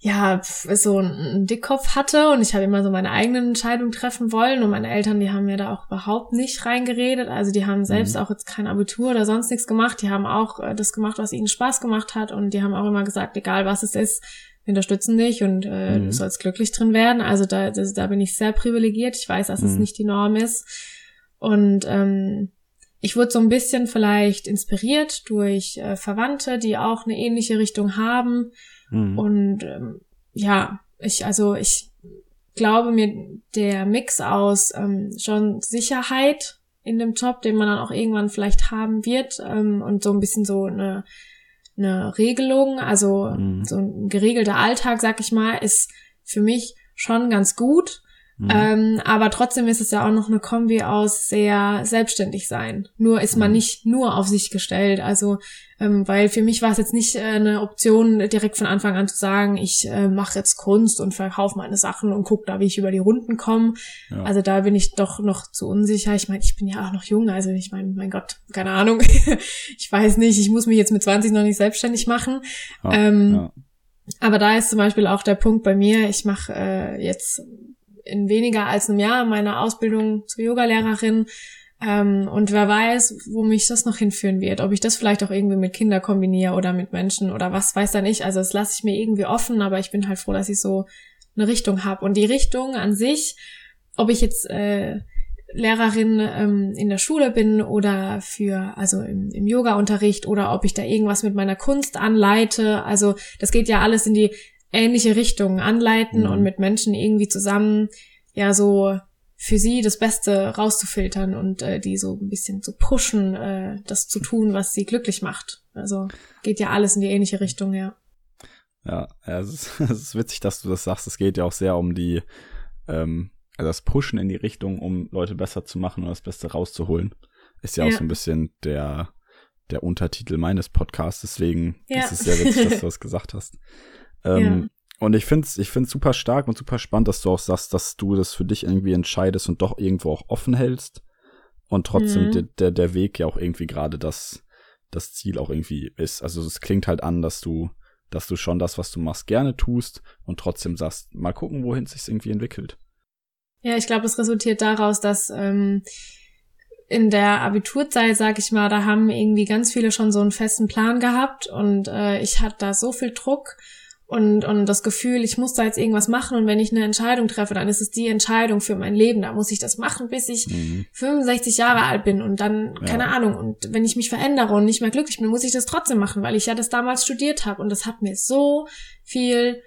ja so einen Dickkopf hatte und ich habe immer so meine eigenen Entscheidungen treffen wollen und meine Eltern, die haben mir da auch überhaupt nicht reingeredet. Also die haben selbst mhm. auch jetzt kein Abitur oder sonst nichts gemacht. Die haben auch äh, das gemacht, was ihnen Spaß gemacht hat und die haben auch immer gesagt, egal was es ist, unterstützen dich und äh, mhm. du sollst glücklich drin werden. Also da, das, da bin ich sehr privilegiert. Ich weiß, dass mhm. es nicht die Norm ist. Und ähm, ich wurde so ein bisschen vielleicht inspiriert durch äh, Verwandte, die auch eine ähnliche Richtung haben. Mhm. Und ähm, ja, ich, also ich glaube mir, der Mix aus ähm, schon Sicherheit in dem Job, den man dann auch irgendwann vielleicht haben wird, ähm, und so ein bisschen so eine eine Regelung, also mhm. so ein geregelter Alltag, sag ich mal, ist für mich schon ganz gut. Mhm. Ähm, aber trotzdem ist es ja auch noch eine Kombi aus sehr selbstständig sein. Nur ist man mhm. nicht nur auf sich gestellt. Also, ähm, weil für mich war es jetzt nicht äh, eine Option, direkt von Anfang an zu sagen, ich äh, mache jetzt Kunst und verkaufe meine Sachen und gucke da, wie ich über die Runden komme. Ja. Also da bin ich doch noch zu unsicher. Ich meine, ich bin ja auch noch jung, also ich meine, mein Gott, keine Ahnung. ich weiß nicht, ich muss mich jetzt mit 20 noch nicht selbstständig machen. Ja, ähm, ja. Aber da ist zum Beispiel auch der Punkt bei mir, ich mache äh, jetzt in weniger als einem Jahr meine Ausbildung zur Yogalehrerin. Ähm, und wer weiß, wo mich das noch hinführen wird. Ob ich das vielleicht auch irgendwie mit Kindern kombiniere oder mit Menschen oder was weiß da nicht. Also das lasse ich mir irgendwie offen, aber ich bin halt froh, dass ich so eine Richtung habe. Und die Richtung an sich, ob ich jetzt äh, Lehrerin ähm, in der Schule bin oder für, also im, im Yoga-Unterricht oder ob ich da irgendwas mit meiner Kunst anleite. Also das geht ja alles in die ähnliche Richtungen anleiten mhm. und mit Menschen irgendwie zusammen ja so für sie das Beste rauszufiltern und äh, die so ein bisschen zu pushen, äh, das zu tun, was sie glücklich macht. Also geht ja alles in die ähnliche Richtung, ja. Ja, ja es, ist, es ist witzig, dass du das sagst. Es geht ja auch sehr um die, ähm, also das Pushen in die Richtung, um Leute besser zu machen und das Beste rauszuholen. Ist ja, ja. auch so ein bisschen der, der Untertitel meines Podcasts. Deswegen ja. ist es sehr witzig, dass du das gesagt hast. Ähm, ja. Und ich finde es ich find's super stark und super spannend, dass du auch sagst, dass du das für dich irgendwie entscheidest und doch irgendwo auch offen hältst. Und trotzdem mhm. der, der, der Weg ja auch irgendwie gerade das, das Ziel auch irgendwie ist. Also es klingt halt an, dass du, dass du schon das, was du machst, gerne tust und trotzdem sagst, mal gucken, wohin es sich irgendwie entwickelt. Ja, ich glaube, es resultiert daraus, dass ähm, in der Abiturzeit, sag ich mal, da haben irgendwie ganz viele schon so einen festen Plan gehabt und äh, ich hatte da so viel Druck und, und das Gefühl, ich muss da jetzt irgendwas machen und wenn ich eine Entscheidung treffe, dann ist es die Entscheidung für mein Leben. Da muss ich das machen, bis ich mhm. 65 Jahre alt bin und dann, ja. keine Ahnung, und wenn ich mich verändere und nicht mehr glücklich bin, muss ich das trotzdem machen, weil ich ja das damals studiert habe und das hat mir so viel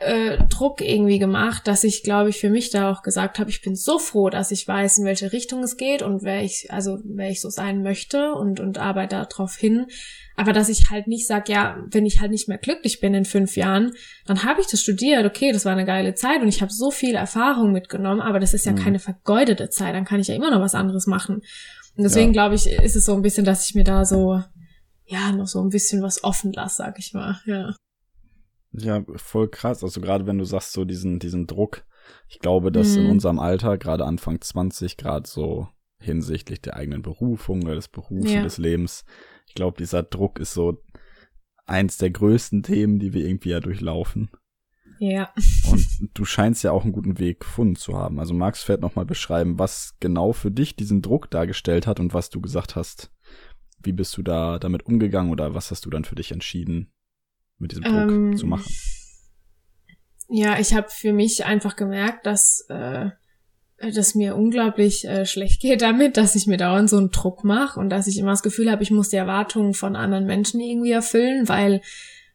äh, Druck irgendwie gemacht, dass ich, glaube ich, für mich da auch gesagt habe, ich bin so froh, dass ich weiß, in welche Richtung es geht und wer ich, also wer ich so sein möchte und, und arbeite darauf hin. Aber dass ich halt nicht sag, ja, wenn ich halt nicht mehr glücklich bin in fünf Jahren, dann habe ich das studiert, okay, das war eine geile Zeit und ich habe so viel Erfahrung mitgenommen, aber das ist ja mhm. keine vergeudete Zeit, dann kann ich ja immer noch was anderes machen. Und deswegen ja. glaube ich, ist es so ein bisschen, dass ich mir da so, ja, noch so ein bisschen was offen lasse, sag ich mal, ja. Ja, voll krass. Also gerade wenn du sagst, so diesen, diesen Druck, ich glaube, dass mhm. in unserem Alter, gerade Anfang 20, gerade so hinsichtlich der eigenen Berufung oder des Berufs ja. des Lebens, ich glaube, dieser Druck ist so eins der größten Themen, die wir irgendwie ja durchlaufen. Ja. Und du scheinst ja auch einen guten Weg gefunden zu haben. Also magst du vielleicht nochmal beschreiben, was genau für dich diesen Druck dargestellt hat und was du gesagt hast. Wie bist du da damit umgegangen oder was hast du dann für dich entschieden, mit diesem Druck ähm, zu machen? Ja, ich habe für mich einfach gemerkt, dass äh, dass mir unglaublich äh, schlecht geht damit, dass ich mir dauernd so einen Druck mache und dass ich immer das Gefühl habe, ich muss die Erwartungen von anderen Menschen irgendwie erfüllen, weil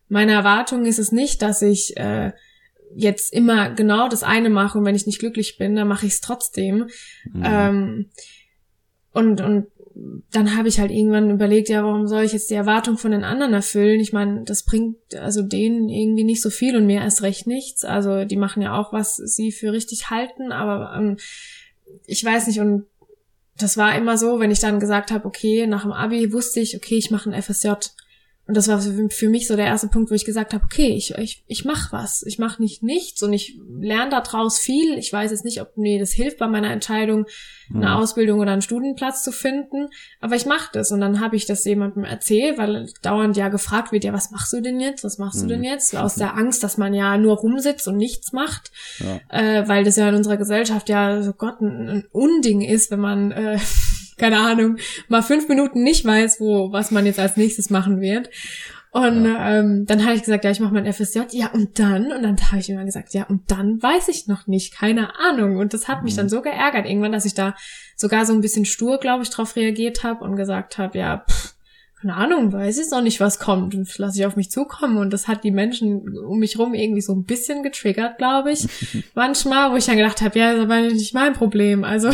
meine Erwartung ist es nicht, dass ich äh, jetzt immer genau das eine mache und wenn ich nicht glücklich bin, dann mache ich es trotzdem. Mhm. Ähm, und, und dann habe ich halt irgendwann überlegt, ja, warum soll ich jetzt die Erwartung von den anderen erfüllen? Ich meine, das bringt also denen irgendwie nicht so viel und mir erst recht nichts. Also die machen ja auch, was sie für richtig halten, aber ähm, ich weiß nicht und das war immer so, wenn ich dann gesagt habe, okay, nach dem Abi wusste ich, okay, ich mache ein FSJ und das war für mich so der erste Punkt, wo ich gesagt habe, okay, ich, ich, ich mache was. Ich mache nicht nichts und ich lerne daraus viel. Ich weiß jetzt nicht, ob mir das hilft bei meiner Entscheidung, eine mhm. Ausbildung oder einen Studienplatz zu finden, aber ich mache das. Und dann habe ich das jemandem erzählt, weil dauernd ja gefragt wird, ja, was machst du denn jetzt? Was machst mhm. du denn mhm. jetzt? Aus der Angst, dass man ja nur rumsitzt und nichts macht, ja. äh, weil das ja in unserer Gesellschaft ja so Gott ein, ein Unding ist, wenn man äh, keine Ahnung, mal fünf Minuten nicht weiß, wo, was man jetzt als nächstes machen wird. Und ja. ähm, dann habe ich gesagt, ja, ich mache mein FSJ. Ja, und dann? Und dann habe ich immer gesagt, ja, und dann weiß ich noch nicht, keine Ahnung. Und das hat mich dann mhm. so geärgert irgendwann, dass ich da sogar so ein bisschen stur, glaube ich, drauf reagiert habe und gesagt habe, ja, pff, keine Ahnung, weiß ich noch nicht, was kommt. Und lasse ich auf mich zukommen. Und das hat die Menschen um mich rum irgendwie so ein bisschen getriggert, glaube ich. Manchmal, wo ich dann gedacht habe, ja, das ist aber nicht mein Problem. Also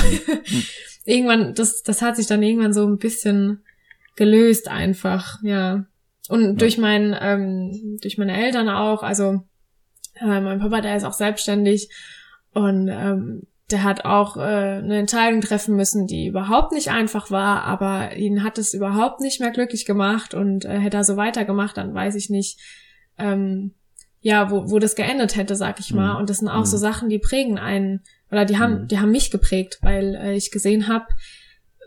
irgendwann, das, das hat sich dann irgendwann so ein bisschen gelöst einfach, ja. Und ja. durch mein, ähm, durch meine Eltern auch, also äh, mein Papa, der ist auch selbstständig und ähm, der hat auch äh, eine Entscheidung treffen müssen, die überhaupt nicht einfach war, aber ihn hat es überhaupt nicht mehr glücklich gemacht und äh, hätte er so weitergemacht, dann weiß ich nicht, ähm, ja, wo, wo das geendet hätte, sag ich mal. Mhm. Und das sind auch mhm. so Sachen, die prägen einen oder die haben, mhm. die haben mich geprägt, weil äh, ich gesehen habe,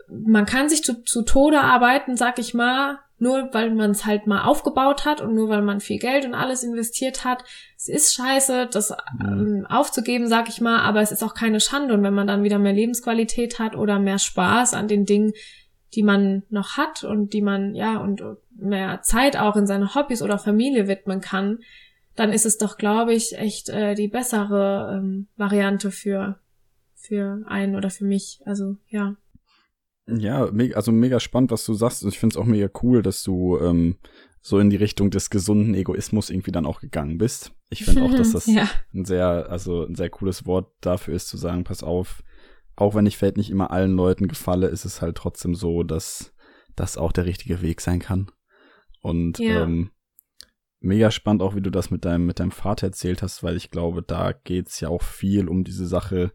man kann sich zu, zu Tode arbeiten, sag ich mal, nur weil man es halt mal aufgebaut hat und nur weil man viel Geld und alles investiert hat. Es ist scheiße, das mhm. ähm, aufzugeben, sag ich mal, aber es ist auch keine Schande. Und wenn man dann wieder mehr Lebensqualität hat oder mehr Spaß an den Dingen, die man noch hat und die man, ja, und mehr Zeit auch in seine Hobbys oder Familie widmen kann, dann ist es doch, glaube ich, echt äh, die bessere ähm, Variante für, für einen oder für mich. Also, ja. Ja, also mega spannend, was du sagst. Und ich finde es auch mega cool, dass du ähm, so in die Richtung des gesunden Egoismus irgendwie dann auch gegangen bist. Ich finde auch, dass das ja. ein sehr, also ein sehr cooles Wort dafür ist, zu sagen, pass auf, auch wenn ich vielleicht nicht immer allen Leuten gefalle, ist es halt trotzdem so, dass das auch der richtige Weg sein kann. Und ja. ähm, mega spannend auch, wie du das mit deinem, mit deinem Vater erzählt hast, weil ich glaube, da geht's ja auch viel um diese Sache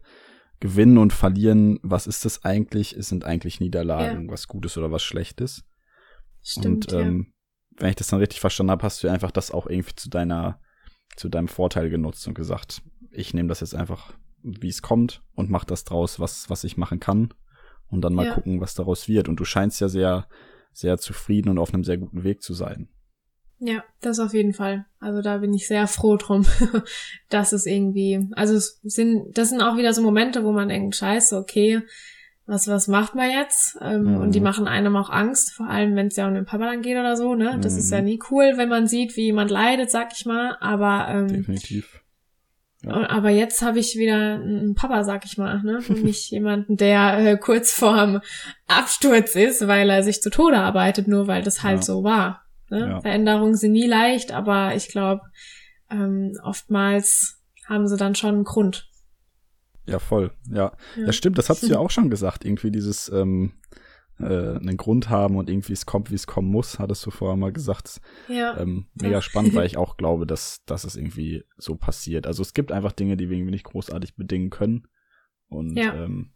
gewinnen und verlieren. Was ist das eigentlich? Es sind eigentlich Niederlagen, ja. was Gutes oder was Schlechtes. Stimmt, und ähm, ja. wenn ich das dann richtig verstanden habe, hast du einfach das auch irgendwie zu deiner, zu deinem Vorteil genutzt und gesagt, ich nehme das jetzt einfach, wie es kommt und mach das draus, was, was ich machen kann. Und dann mal ja. gucken, was daraus wird. Und du scheinst ja sehr, sehr zufrieden und auf einem sehr guten Weg zu sein. Ja, das auf jeden Fall. Also da bin ich sehr froh drum, dass es irgendwie, also es sind, das sind auch wieder so Momente, wo man denkt, scheiße, okay, was, was macht man jetzt? Ähm, Mhm. Und die machen einem auch Angst, vor allem wenn es ja um den Papa dann geht oder so, ne? Das ist Mhm. ja nie cool, wenn man sieht, wie jemand leidet, sag ich mal. Aber ähm, Definitiv. Ja. aber jetzt habe ich wieder einen Papa, sag ich mal, ne? Und nicht jemanden, der äh, kurz vorm Absturz ist, weil er sich zu Tode arbeitet, nur weil das halt Ja. so war. Ne? Ja. Veränderungen sind nie leicht, aber ich glaube, ähm, oftmals haben sie dann schon einen Grund. Ja, voll. Ja. Ja. ja, stimmt. Das hast du ja auch schon gesagt. Irgendwie dieses ähm, äh, einen Grund haben und irgendwie es kommt, wie es kommen muss, hattest du vorher mal gesagt. Ja. Ähm, mega Ja. spannend, weil ich auch glaube, dass, dass es irgendwie so passiert. Also es gibt einfach Dinge, die wir irgendwie nicht großartig bedingen können. Und Ja, ähm,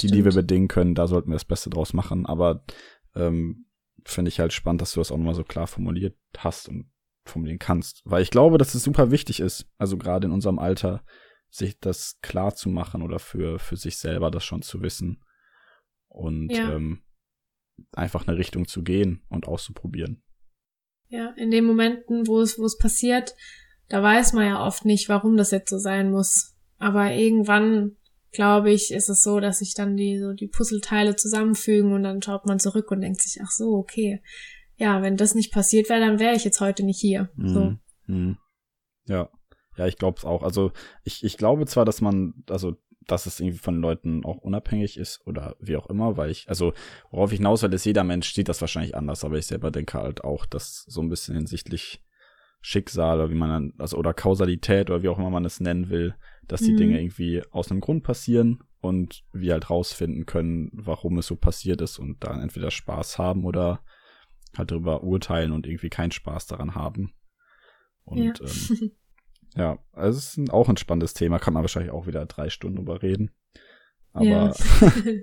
die, die wir bedingen können, da sollten wir das Beste draus machen. Aber ähm, finde ich halt spannend, dass du das auch nochmal so klar formuliert hast und formulieren kannst. Weil ich glaube, dass es super wichtig ist, also gerade in unserem Alter, sich das klar zu machen oder für, für sich selber das schon zu wissen. Und Ja. ähm, einfach eine Richtung zu gehen und auszuprobieren. Ja, in den Momenten, wo es, wo es passiert, da weiß man ja oft nicht, warum das jetzt so sein muss. Aber irgendwann, glaube ich, ist es so, dass sich dann die, so die Puzzleteile zusammenfügen und dann schaut man zurück und denkt sich, ach so, okay. Ja, wenn das nicht passiert wäre, dann wäre ich jetzt heute nicht hier. So. Mhm. Mhm. Ja. Ja, ich glaube es auch. Also ich, ich glaube zwar, dass man, also dass es irgendwie von Leuten auch unabhängig ist oder wie auch immer, weil ich, also worauf ich hinaus will, ist, jeder Mensch sieht das wahrscheinlich anders, aber ich selber denke halt auch, dass so ein bisschen hinsichtlich Schicksal oder wie man dann, also oder Kausalität oder wie auch immer man es nennen will, dass die Mhm. Dinge irgendwie aus einem Grund passieren und wir halt rausfinden können, warum es so passiert ist und dann entweder Spaß haben oder halt darüber urteilen und irgendwie keinen Spaß daran haben. Und Ja. ähm, ja, also es ist ein, auch ein spannendes Thema, kann man wahrscheinlich auch wieder drei Stunden drüber reden. Aber Ja.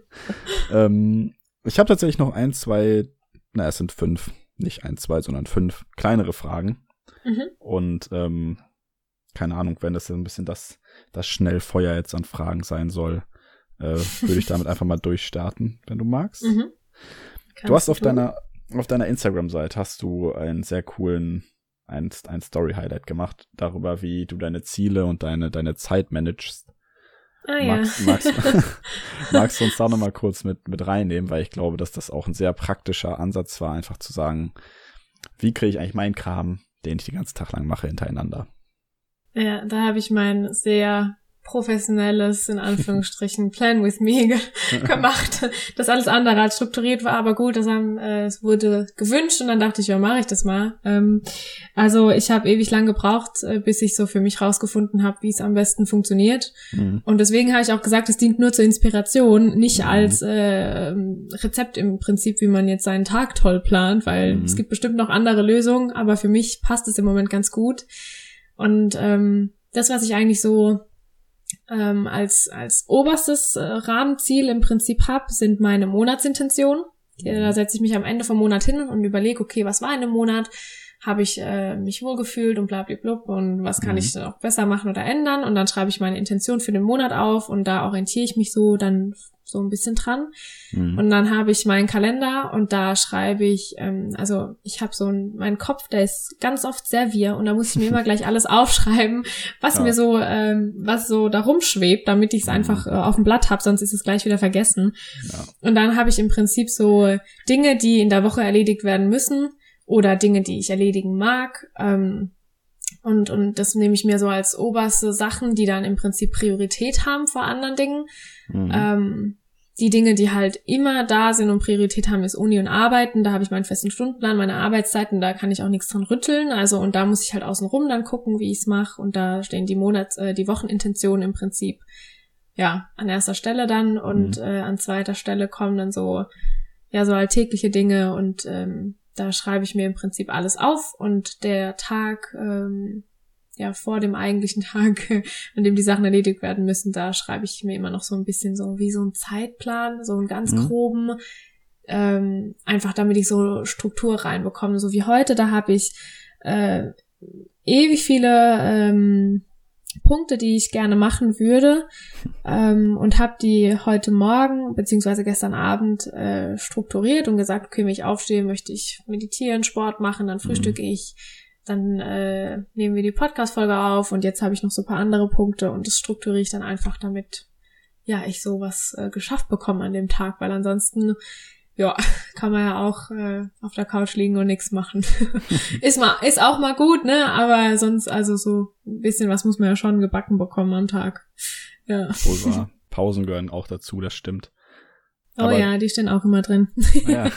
ähm, ich habe tatsächlich noch ein, zwei, na, es sind fünf, nicht ein, zwei, sondern fünf kleinere Fragen. Mhm. Und ähm, keine Ahnung, wenn das so ein bisschen das, das Schnellfeuer jetzt an Fragen sein soll, äh, würde ich damit einfach mal durchstarten, wenn du magst. Mhm. Du hast auf tun. deiner, auf deiner Instagram-Seite hast du einen sehr coolen, ein, ein Story-Highlight gemacht darüber, wie du deine Ziele und deine, deine Zeit managst. Ah ja. Magst, magst, magst du uns da nochmal kurz mit, mit reinnehmen, weil ich glaube, dass das auch ein sehr praktischer Ansatz war, einfach zu sagen, wie kriege ich eigentlich meinen Kram, den ich den ganzen Tag lang mache, hintereinander. Ja, da habe ich mein sehr professionelles, in Anführungsstrichen, Plan with Me ge gemacht, das alles andere als strukturiert war, aber gut, das haben, äh, es wurde gewünscht und dann dachte ich, ja, mache ich das mal. Ähm, also ich habe ewig lang gebraucht, äh, bis ich so für mich rausgefunden habe, wie es am besten funktioniert. Mhm. Und deswegen habe ich auch gesagt, es dient nur zur Inspiration, nicht Mhm. als äh, Rezept im Prinzip, wie man jetzt seinen Tag toll plant, weil Mhm. es gibt bestimmt noch andere Lösungen, aber für mich passt es im Moment ganz gut. Und ähm, das, was ich eigentlich so ähm, als, als oberstes äh, Rahmenziel im Prinzip habe, sind meine Monatsintentionen. Die- Da setze ich mich am Ende vom Monat hin und überlege, okay, was war in dem Monat? Habe ich äh, mich wohlgefühlt und blablablub und was kann Mhm. ich noch besser machen oder ändern? Und dann schreibe ich meine Intention für den Monat auf und da orientiere ich mich so dann so ein bisschen dran. Mhm. Und dann habe ich meinen Kalender und da schreibe ich, ähm, also ich habe so ein, mein Kopf, der ist ganz oft sehr wirr und da muss ich mir immer gleich alles aufschreiben, was Ja. mir so, ähm, was so da rumschwebt, damit ich es Mhm. einfach äh, auf dem Blatt habe, sonst ist es gleich wieder vergessen. ja. Und dann habe ich im Prinzip so Dinge, die in der Woche erledigt werden müssen oder Dinge, die ich erledigen mag. Ähm, und, und das nehme ich mir so als oberste Sachen, die dann im Prinzip Priorität haben vor anderen Dingen. Mhm. Ähm, die Dinge, die halt immer da sind und Priorität haben, ist Uni und Arbeiten. Da habe ich meinen festen Stundenplan, meine Arbeitszeiten, da kann ich auch nichts dran rütteln. Also und da muss ich halt außenrum dann gucken, wie ich es mache. Und da stehen die Monats-, äh, die Wochenintentionen im Prinzip ja an erster Stelle dann und Mhm. äh, an zweiter Stelle kommen dann so ja so alltägliche Dinge und ähm, da schreibe ich mir im Prinzip alles auf und der Tag ähm, ja vor dem eigentlichen Tag, an dem die Sachen erledigt werden müssen, da schreibe ich mir immer noch so ein bisschen so wie so einen Zeitplan, so einen ganz Mhm. groben, ähm, einfach damit ich so Struktur reinbekomme. So wie heute, da habe ich äh, ewig viele ähm, Punkte, die ich gerne machen würde ähm, und habe die heute Morgen beziehungsweise gestern Abend äh, strukturiert und gesagt, okay, wenn ich aufstehe, möchte ich meditieren, Sport machen, dann frühstücke ich, dann äh, nehmen wir die Podcast-Folge auf und jetzt habe ich noch so ein paar andere Punkte und das strukturiere ich dann einfach damit, ja, ich sowas äh, geschafft bekomme an dem Tag, weil ansonsten ja, kann man ja auch äh, auf der Couch liegen und nichts machen. ist mal, ist auch mal gut, ne? Aber sonst, also so ein bisschen was muss man ja schon gebacken bekommen am Tag. Ja. Wohl wahr. Pausen gehören auch dazu, das stimmt. Oh Aber, ja, die stehen auch immer drin. ja.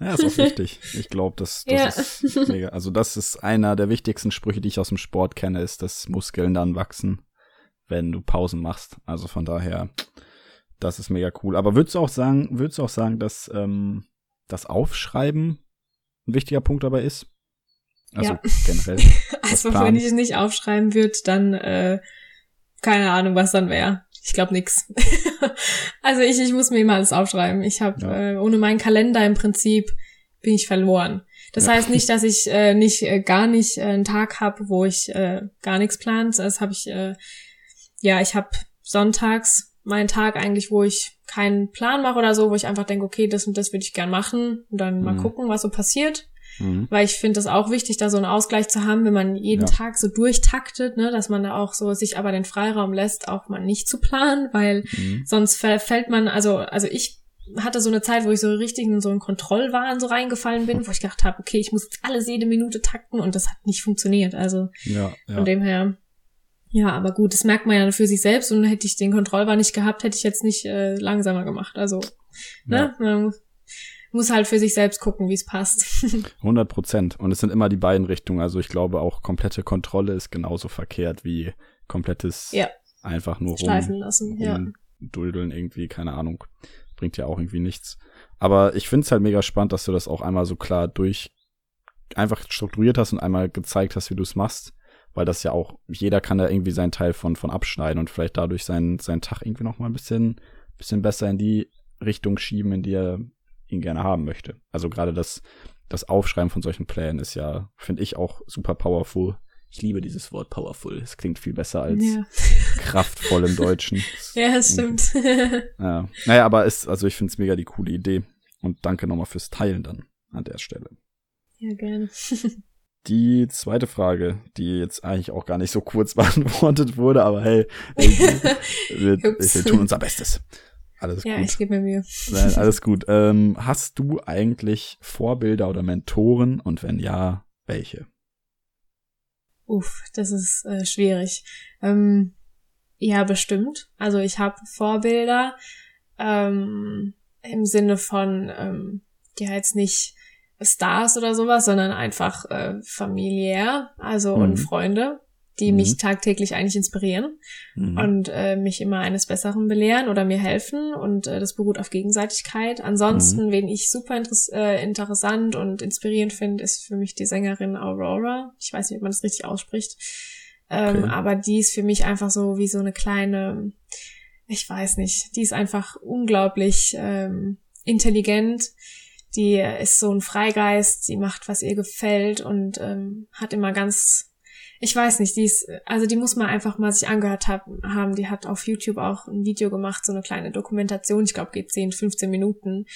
ja, ist auch wichtig. Ich glaube, das, das ja. ist mega. Also das ist einer der wichtigsten Sprüche, die ich aus dem Sport kenne, ist, dass Muskeln dann wachsen, wenn du Pausen machst. Also von daher, das ist mega cool. Aber würdest du auch sagen, würdest du auch sagen, dass ähm, das Aufschreiben ein wichtiger Punkt dabei ist? Also ja. generell. also wenn ich es nicht aufschreiben würde, dann äh, keine Ahnung, was dann wäre. Ich glaube nix. also ich, ich muss mir immer alles aufschreiben. Ich habe ja. äh, ohne meinen Kalender im Prinzip bin ich verloren. Das ja. heißt nicht, dass ich äh, nicht äh, gar nicht äh, einen Tag habe, wo ich äh, gar nichts plant. Das habe ich äh, ja, ich habe sonntags mein Tag eigentlich, wo ich keinen Plan mache oder so, wo ich einfach denke, okay, das und das würde ich gern machen und dann mhm. mal gucken, was so passiert. Mhm. Weil ich finde das auch wichtig, da so einen Ausgleich zu haben, wenn man jeden ja. Tag so durchtaktet, ne, dass man da auch so sich aber den Freiraum lässt, auch mal nicht zu planen, weil mhm. sonst fällt man, also, also ich hatte so eine Zeit, wo ich so richtig in so einen Kontrollwahn so reingefallen bin, wo ich gedacht habe, okay, ich muss jetzt alles jede Minute takten und das hat nicht funktioniert. Also ja, ja. von dem her ja, aber gut, das merkt man ja für sich selbst und hätte ich den Kontrollbar nicht gehabt, hätte ich jetzt nicht äh, langsamer gemacht. Also, ne? Ja. Man muss halt für sich selbst gucken, wie es passt. 100 Prozent. Und es sind immer die beiden Richtungen. Also ich glaube auch komplette Kontrolle ist genauso verkehrt wie komplettes ja. einfach nur rum, lassen, ja. duldeln irgendwie, keine Ahnung. Bringt ja auch irgendwie nichts. Aber ich finde es halt mega spannend, dass du das auch einmal so klar durch einfach strukturiert hast und einmal gezeigt hast, wie du es machst weil das ja auch, jeder kann da irgendwie seinen Teil von, von abschneiden und vielleicht dadurch seinen, seinen Tag irgendwie noch mal ein bisschen, bisschen besser in die Richtung schieben, in die er ihn gerne haben möchte. Also gerade das, das Aufschreiben von solchen Plänen ist ja, finde ich, auch super powerful. Ich liebe dieses Wort powerful. Es klingt viel besser als ja. kraftvoll im Deutschen. ja, das stimmt. ja. Naja, aber ist, also ich finde es mega die coole Idee. Und danke nochmal fürs Teilen dann an der Stelle. Ja, gerne. Die zweite Frage, die jetzt eigentlich auch gar nicht so kurz beantwortet wurde, aber hey, wir, wir tun unser Bestes. Alles ja, gut. Ja, ich gebe mir Mühe. Nein, alles gut. Ähm, hast du eigentlich Vorbilder oder Mentoren und wenn ja, welche? Uff, das ist äh, schwierig. Ähm, ja, bestimmt. Also ich habe Vorbilder ähm, im Sinne von, ähm, ja jetzt nicht Stars oder sowas, sondern einfach äh, familiär, also mhm. und Freunde, die mhm. mich tagtäglich eigentlich inspirieren mhm. und äh, mich immer eines Besseren belehren oder mir helfen und äh, das beruht auf Gegenseitigkeit. Ansonsten, mhm. wen ich super interess äh, interessant und inspirierend finde, ist für mich die Sängerin Aurora. Ich weiß nicht, ob man das richtig ausspricht, ähm, okay. aber die ist für mich einfach so wie so eine kleine, ich weiß nicht, die ist einfach unglaublich ähm, intelligent die ist so ein Freigeist, die macht, was ihr gefällt und ähm, hat immer ganz, ich weiß nicht, die ist, also die muss man einfach mal sich angehört haben. Die hat auf YouTube auch ein Video gemacht, so eine kleine Dokumentation, ich glaube geht 10, 15 Minuten.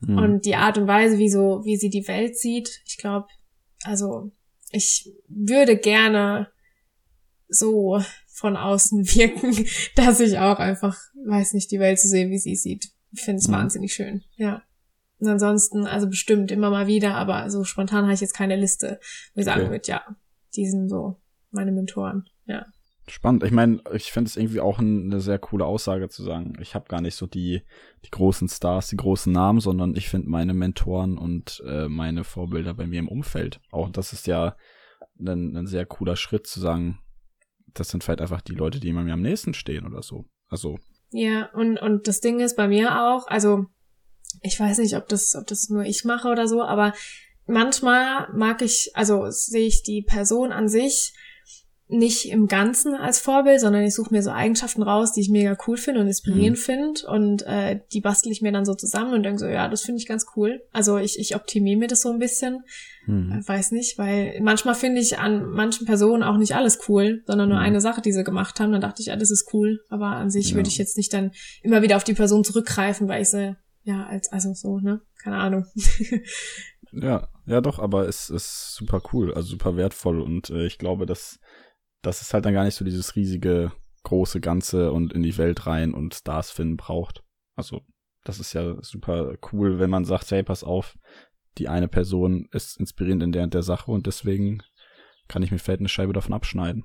Mhm. Und die Art und Weise, wie so, wie sie die Welt sieht, ich glaube, also ich würde gerne so von außen wirken, dass ich auch einfach, weiß nicht, die Welt so sehe, wie sie sieht. Ich finde es mhm. wahnsinnig schön, ja. Und ansonsten, also bestimmt immer mal wieder, aber so spontan habe ich jetzt keine Liste, wo ich okay. sagen würde, ja, die sind so meine Mentoren, ja. Spannend. Ich meine, ich finde es irgendwie auch eine sehr coole Aussage zu sagen. Ich habe gar nicht so die, die großen Stars, die großen Namen, sondern ich finde meine Mentoren und äh, meine Vorbilder bei mir im Umfeld. Auch das ist ja ein, ein sehr cooler Schritt zu sagen, das sind vielleicht einfach die Leute, die mir am nächsten stehen oder so. Also. Ja, und, und das Ding ist bei mir auch, also ich weiß nicht, ob das, ob das nur ich mache oder so, aber manchmal mag ich, also sehe ich die Person an sich nicht im Ganzen als Vorbild, sondern ich suche mir so Eigenschaften raus, die ich mega cool finde und inspirierend mhm. finde und äh, die bastel ich mir dann so zusammen und denke so, ja, das finde ich ganz cool. Also ich, ich optimiere mir das so ein bisschen. Mhm. Äh, weiß nicht, weil manchmal finde ich an manchen Personen auch nicht alles cool, sondern nur mhm. eine Sache, die sie gemacht haben. Dann dachte ich, ja, das ist cool. Aber an sich ja. würde ich jetzt nicht dann immer wieder auf die Person zurückgreifen, weil ich sie ja, als, also so, ne? Keine Ahnung. ja, ja doch, aber es ist super cool, also super wertvoll und äh, ich glaube, dass das ist halt dann gar nicht so dieses riesige große Ganze und in die Welt rein und Stars finden braucht. Also, das ist ja super cool, wenn man sagt, hey, pass auf, die eine Person ist inspirierend in der und der Sache und deswegen kann ich mir vielleicht eine Scheibe davon abschneiden.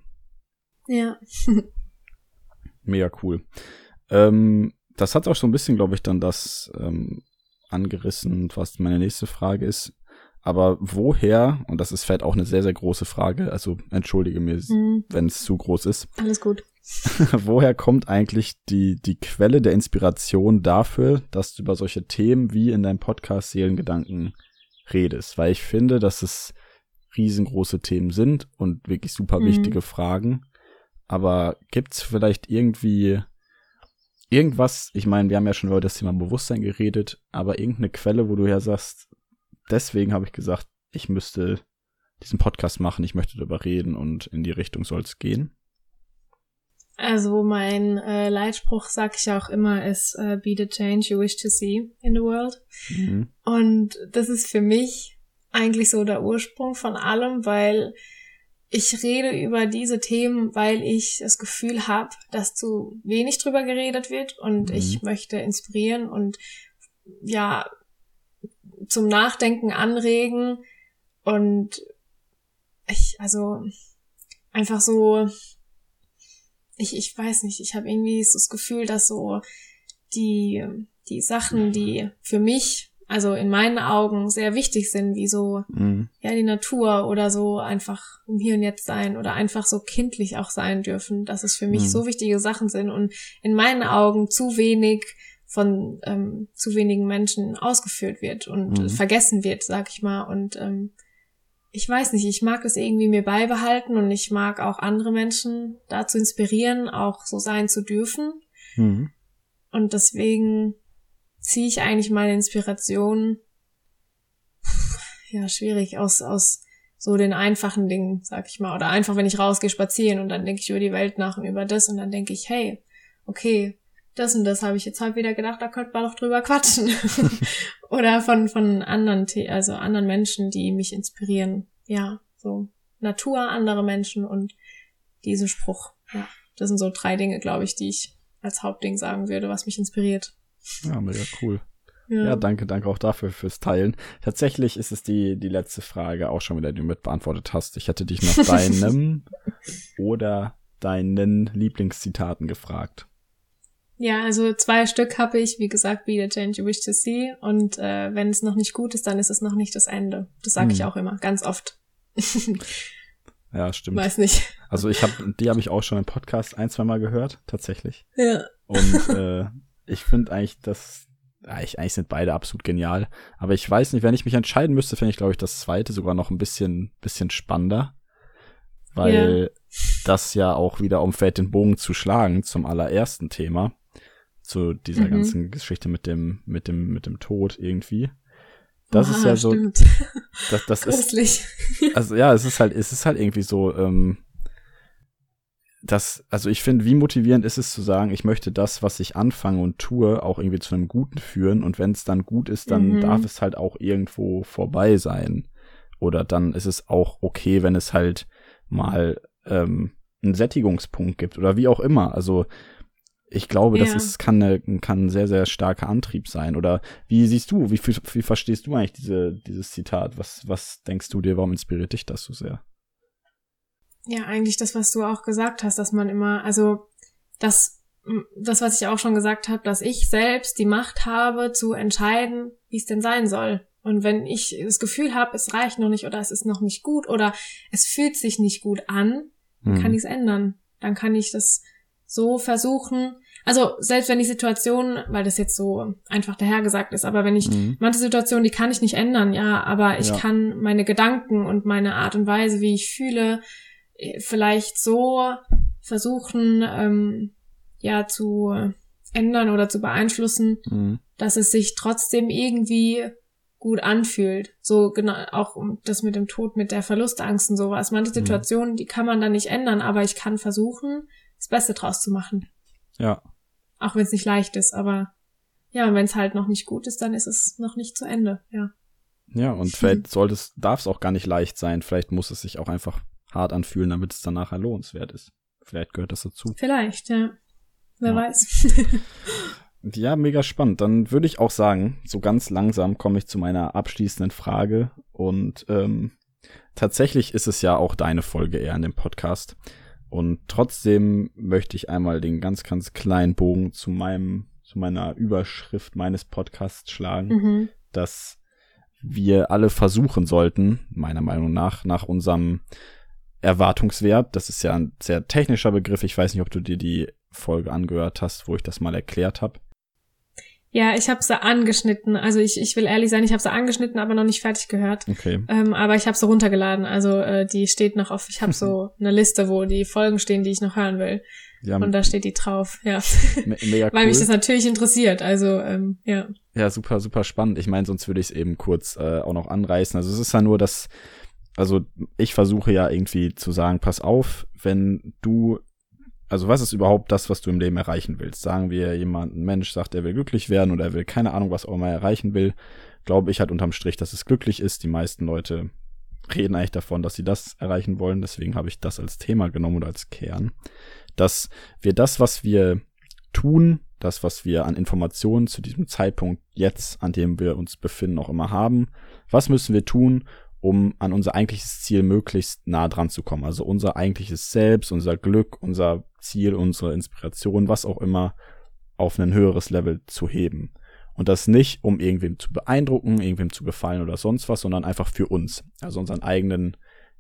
Ja. Mega cool. Ähm, das hat auch so ein bisschen, glaube ich, dann das ähm, angerissen, was meine nächste Frage ist. Aber woher, und das ist vielleicht auch eine sehr, sehr große Frage, also entschuldige mir, mhm. wenn es zu groß ist. Alles gut. woher kommt eigentlich die, die Quelle der Inspiration dafür, dass du über solche Themen wie in deinem Podcast Seelengedanken redest? Weil ich finde, dass es riesengroße Themen sind und wirklich super mhm. wichtige Fragen. Aber gibt's vielleicht irgendwie irgendwas, ich meine, wir haben ja schon über das Thema Bewusstsein geredet, aber irgendeine Quelle, wo du ja sagst, deswegen habe ich gesagt, ich müsste diesen Podcast machen, ich möchte darüber reden und in die Richtung soll es gehen? Also mein äh, Leitspruch, sag ich auch immer, ist uh, Be the change you wish to see in the world. Mhm. Und das ist für mich eigentlich so der Ursprung von allem, weil ich rede über diese Themen, weil ich das Gefühl habe, dass zu wenig drüber geredet wird und mhm. ich möchte inspirieren und ja zum Nachdenken anregen und ich also einfach so ich ich weiß nicht, ich habe irgendwie so das Gefühl, dass so die die Sachen, die für mich also in meinen Augen sehr wichtig sind, wie so mhm. ja die Natur oder so einfach im Hier und Jetzt sein oder einfach so kindlich auch sein dürfen, dass es für mich mhm. so wichtige Sachen sind und in meinen Augen zu wenig von ähm, zu wenigen Menschen ausgeführt wird und mhm. vergessen wird, sag ich mal. Und ähm, ich weiß nicht, ich mag es irgendwie mir beibehalten und ich mag auch andere Menschen dazu inspirieren, auch so sein zu dürfen. Mhm. Und deswegen ziehe ich eigentlich meine Inspiration, ja, schwierig, aus, aus so den einfachen Dingen, sag ich mal. Oder einfach, wenn ich rausgehe spazieren und dann denke ich über die Welt nach und über das und dann denke ich, hey, okay, das und das habe ich jetzt halt wieder gedacht, da könnte man doch drüber quatschen. Oder von, von anderen, also anderen Menschen, die mich inspirieren. Ja, so Natur, andere Menschen und diesen Spruch. Ja, das sind so drei Dinge, glaube ich, die ich als Hauptding sagen würde, was mich inspiriert. Ja, mega cool. Ja. ja. danke, danke auch dafür fürs Teilen. Tatsächlich ist es die, die letzte Frage auch schon wieder, die du mit beantwortet hast. Ich hätte dich nach deinem oder deinen Lieblingszitaten gefragt. Ja, also zwei Stück habe ich, wie gesagt, Be the Change You Wish to See. Und äh, wenn es noch nicht gut ist, dann ist es noch nicht das Ende. Das sage ich hm. auch immer, ganz oft. ja, stimmt. Weiß nicht. Also ich habe, die habe ich auch schon im Podcast ein, zwei Mal gehört, tatsächlich. Ja. Und äh, ich finde eigentlich, dass eigentlich, eigentlich sind beide absolut genial. Aber ich weiß nicht, wenn ich mich entscheiden müsste, fände ich, glaube ich, das zweite sogar noch ein bisschen, bisschen spannender. Weil ja. das ja auch wieder umfällt, den Bogen zu schlagen zum allerersten Thema. Zu dieser mhm. ganzen Geschichte mit dem, mit dem, mit dem Tod irgendwie. Das Oha, ist ja so. Stimmt. Das, das ist. Also ja, es ist halt, es ist halt irgendwie so, ähm, das, also ich finde, wie motivierend ist es zu sagen, ich möchte das, was ich anfange und tue, auch irgendwie zu einem Guten führen und wenn es dann gut ist, dann mhm. darf es halt auch irgendwo vorbei sein. Oder dann ist es auch okay, wenn es halt mal ähm, einen Sättigungspunkt gibt oder wie auch immer. Also ich glaube, ja. das ist, kann, eine, kann ein sehr, sehr starker Antrieb sein. Oder wie siehst du, wie, wie, wie verstehst du eigentlich diese, dieses Zitat? Was, was denkst du dir, warum inspiriert dich das so sehr? Ja, eigentlich das, was du auch gesagt hast, dass man immer, also das, das, was ich auch schon gesagt habe, dass ich selbst die Macht habe zu entscheiden, wie es denn sein soll. Und wenn ich das Gefühl habe, es reicht noch nicht oder es ist noch nicht gut oder es fühlt sich nicht gut an, dann hm. kann ich es ändern. Dann kann ich das so versuchen. Also selbst wenn die Situation, weil das jetzt so einfach dahergesagt ist, aber wenn ich mhm. manche Situationen, die kann ich nicht ändern, ja, aber ich ja. kann meine Gedanken und meine Art und Weise, wie ich fühle, vielleicht so versuchen, ähm, ja, zu ändern oder zu beeinflussen, mhm. dass es sich trotzdem irgendwie gut anfühlt. So genau auch das mit dem Tod, mit der Verlustangst und sowas. Manche mhm. Situationen, mhm. die kann man dann nicht ändern, aber ich kann versuchen, das Beste draus zu machen. Ja. Auch wenn es nicht leicht ist, aber ja, wenn es halt noch nicht gut ist, dann ist es noch nicht zu Ende, ja. Ja, und vielleicht sollte es, darf es auch gar nicht leicht sein. Vielleicht muss es sich auch einfach hart anfühlen, damit es dann nachher lohnenswert ist. Vielleicht gehört das dazu. Vielleicht, ja. Wer ja. weiß. ja, mega spannend. Dann würde ich auch sagen, so ganz langsam komme ich zu meiner abschließenden Frage. Und ähm, tatsächlich ist es ja auch deine Folge eher in dem Podcast. Und trotzdem möchte ich einmal den ganz, ganz kleinen Bogen zu meinem, zu meiner Überschrift meines Podcasts schlagen, mhm. dass wir alle versuchen sollten, meiner Meinung nach, nach unserem Erwartungswert, das ist ja ein sehr technischer Begriff, ich weiß nicht, ob du dir die Folge angehört hast, wo ich das mal erklärt habe. Ja, ich habe sie angeschnitten. Also ich, ich will ehrlich sein, ich habe sie angeschnitten, aber noch nicht fertig gehört. Okay. Ähm, aber ich habe sie runtergeladen. Also äh, die steht noch auf. Ich habe so eine Liste, wo die Folgen stehen, die ich noch hören will. Ja, und da steht die drauf. Ja. Me mega cool. Weil mich das natürlich interessiert. Also ähm, ja. Ja, super, super spannend. Ich meine, sonst würde ich es eben kurz äh, auch noch anreißen. Also es ist ja nur, dass also ich versuche ja irgendwie zu sagen, pass auf, wenn du also was ist überhaupt das, was du im Leben erreichen willst? Sagen wir, jemand, ein Mensch sagt, er will glücklich werden oder er will keine Ahnung, was auch immer erreichen will, glaube ich halt unterm Strich, dass es glücklich ist. Die meisten Leute reden eigentlich davon, dass sie das erreichen wollen. Deswegen habe ich das als Thema genommen oder als Kern, dass wir das, was wir tun, das, was wir an Informationen zu diesem Zeitpunkt jetzt, an dem wir uns befinden, auch immer haben, was müssen wir tun, um an unser eigentliches Ziel möglichst nah dran zu kommen. Also unser eigentliches Selbst, unser Glück, unser Ziel, unsere Inspiration, was auch immer, auf ein höheres Level zu heben. Und das nicht, um irgendwem zu beeindrucken, irgendwem zu gefallen oder sonst was, sondern einfach für uns. Also unseren eigenen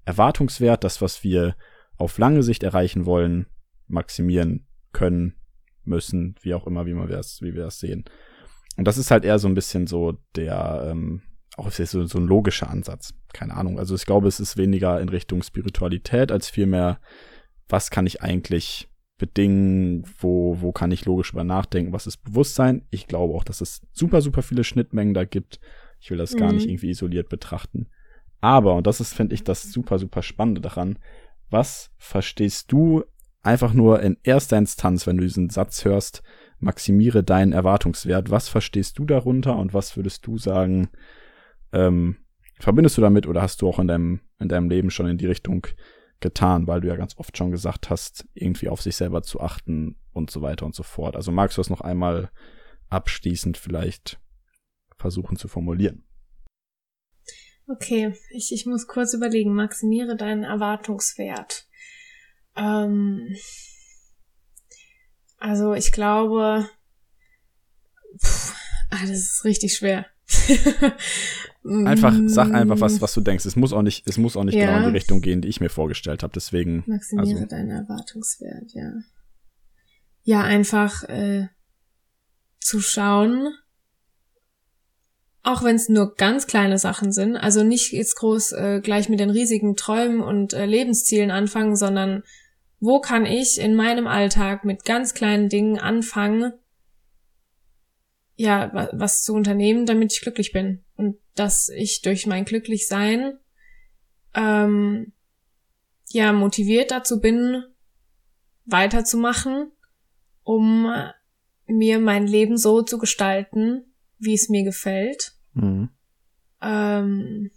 Erwartungswert, das, was wir auf lange Sicht erreichen wollen, maximieren können, müssen, wie auch immer, wie wir es, wie wir es sehen. Und das ist halt eher so ein bisschen so der, ähm, auch so, so ein logischer Ansatz. Keine Ahnung. Also ich glaube, es ist weniger in Richtung Spiritualität als vielmehr, was kann ich eigentlich bedingen, wo, wo kann ich logisch über nachdenken, was ist Bewusstsein. Ich glaube auch, dass es super, super viele Schnittmengen da gibt. Ich will das mhm. gar nicht mhm. irgendwie isoliert betrachten. Aber, und das ist, finde ich, das super, super Spannende daran, was verstehst du einfach nur in erster Instanz, wenn du diesen Satz hörst, maximiere deinen Erwartungswert. Was verstehst du darunter und was würdest du sagen, ähm, verbindest du damit oder hast du auch in deinem, in deinem Leben schon in die Richtung getan, weil du ja ganz oft schon gesagt hast, irgendwie auf sich selber zu achten und so weiter und so fort. Also magst du das noch einmal abschließend vielleicht versuchen zu formulieren? Okay, ich, ich muss kurz überlegen. Maximiere deinen Erwartungswert. Ähm, also ich glaube, pff, ah, das ist richtig schwer. einfach, sag einfach was, was du denkst. Es muss auch nicht, es muss auch nicht ja. genau in die Richtung gehen, die ich mir vorgestellt habe. Deswegen. Maximiere also. deinen Erwartungswert, ja. Ja, einfach äh, zu schauen, auch wenn es nur ganz kleine Sachen sind, also nicht jetzt groß äh, gleich mit den riesigen Träumen und äh, Lebenszielen anfangen, sondern wo kann ich in meinem Alltag mit ganz kleinen Dingen anfangen, ja, was zu unternehmen, damit ich glücklich bin. Und dass ich durch mein Glücklichsein ähm, ja motiviert dazu bin, weiterzumachen, um mir mein Leben so zu gestalten, wie es mir gefällt. Mhm. Ähm,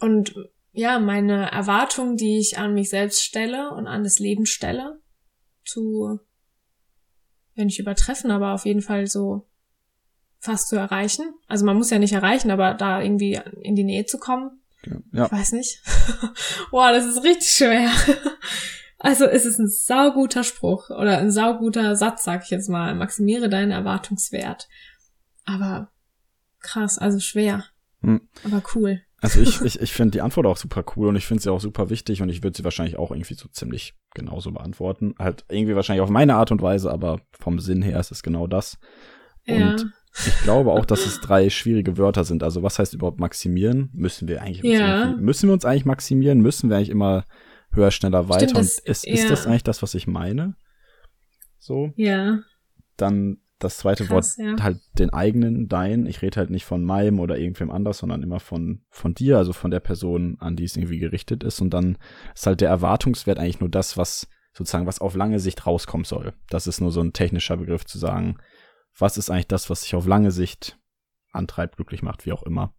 und ja, meine Erwartungen, die ich an mich selbst stelle und an das Leben stelle, zu, wenn nicht übertreffen, aber auf jeden Fall so fast zu erreichen. Also man muss ja nicht erreichen, aber da irgendwie in die Nähe zu kommen. Ja. Ich weiß nicht. Boah, das ist richtig schwer. also es ist ein sauguter Spruch oder ein sauguter Satz, sag ich jetzt mal. Maximiere deinen Erwartungswert. Aber krass, also schwer. Hm. Aber cool. Also ich, ich, ich finde die Antwort auch super cool und ich finde sie auch super wichtig und ich würde sie wahrscheinlich auch irgendwie so ziemlich genauso beantworten. Halt irgendwie wahrscheinlich auf meine Art und Weise, aber vom Sinn her ist es genau das. Und ja. Ich glaube auch, dass es drei schwierige Wörter sind. Also was heißt überhaupt maximieren? Müssen wir eigentlich ja. müssen wir uns eigentlich maximieren? Müssen wir eigentlich immer höher, schneller, weiter? Stimmt, das, Und ist, ist das eigentlich das, was ich meine? So. Ja. Dann das zweite Krass, Wort ja. halt den eigenen, dein. Ich rede halt nicht von meinem oder irgendwem anders, sondern immer von, von dir, also von der Person, an die es irgendwie gerichtet ist. Und dann ist halt der Erwartungswert eigentlich nur das, was sozusagen, was auf lange Sicht rauskommen soll. Das ist nur so ein technischer Begriff zu sagen, was ist eigentlich das, was sich auf lange Sicht antreibt, glücklich macht, wie auch immer.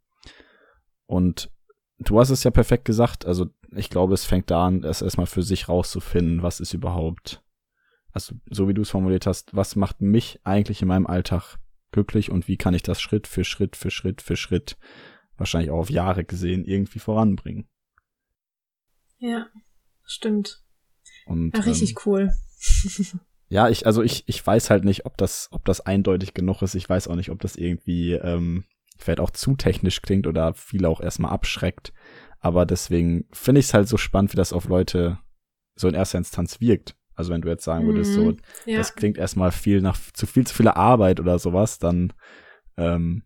Und du hast es ja perfekt gesagt. Also ich glaube, es fängt da an, es erstmal für sich rauszufinden, was ist überhaupt, also so wie du es formuliert hast, was macht mich eigentlich in meinem Alltag glücklich und wie kann ich das Schritt für Schritt für Schritt für Schritt, wahrscheinlich auch auf Jahre gesehen, irgendwie voranbringen. Ja, stimmt. Und, ja, richtig ähm, cool. ja, ich, also ich, ich weiß halt nicht, ob das, ob das eindeutig genug ist. Ich weiß auch nicht, ob das irgendwie ähm, vielleicht auch zu technisch klingt oder viele auch erstmal abschreckt. Aber deswegen finde ich es halt so spannend, wie das auf Leute so in erster Instanz wirkt. Also wenn du jetzt sagen würdest, so, mhm, ja. das klingt erstmal viel nach zu viel zu viel Arbeit oder sowas, dann ähm,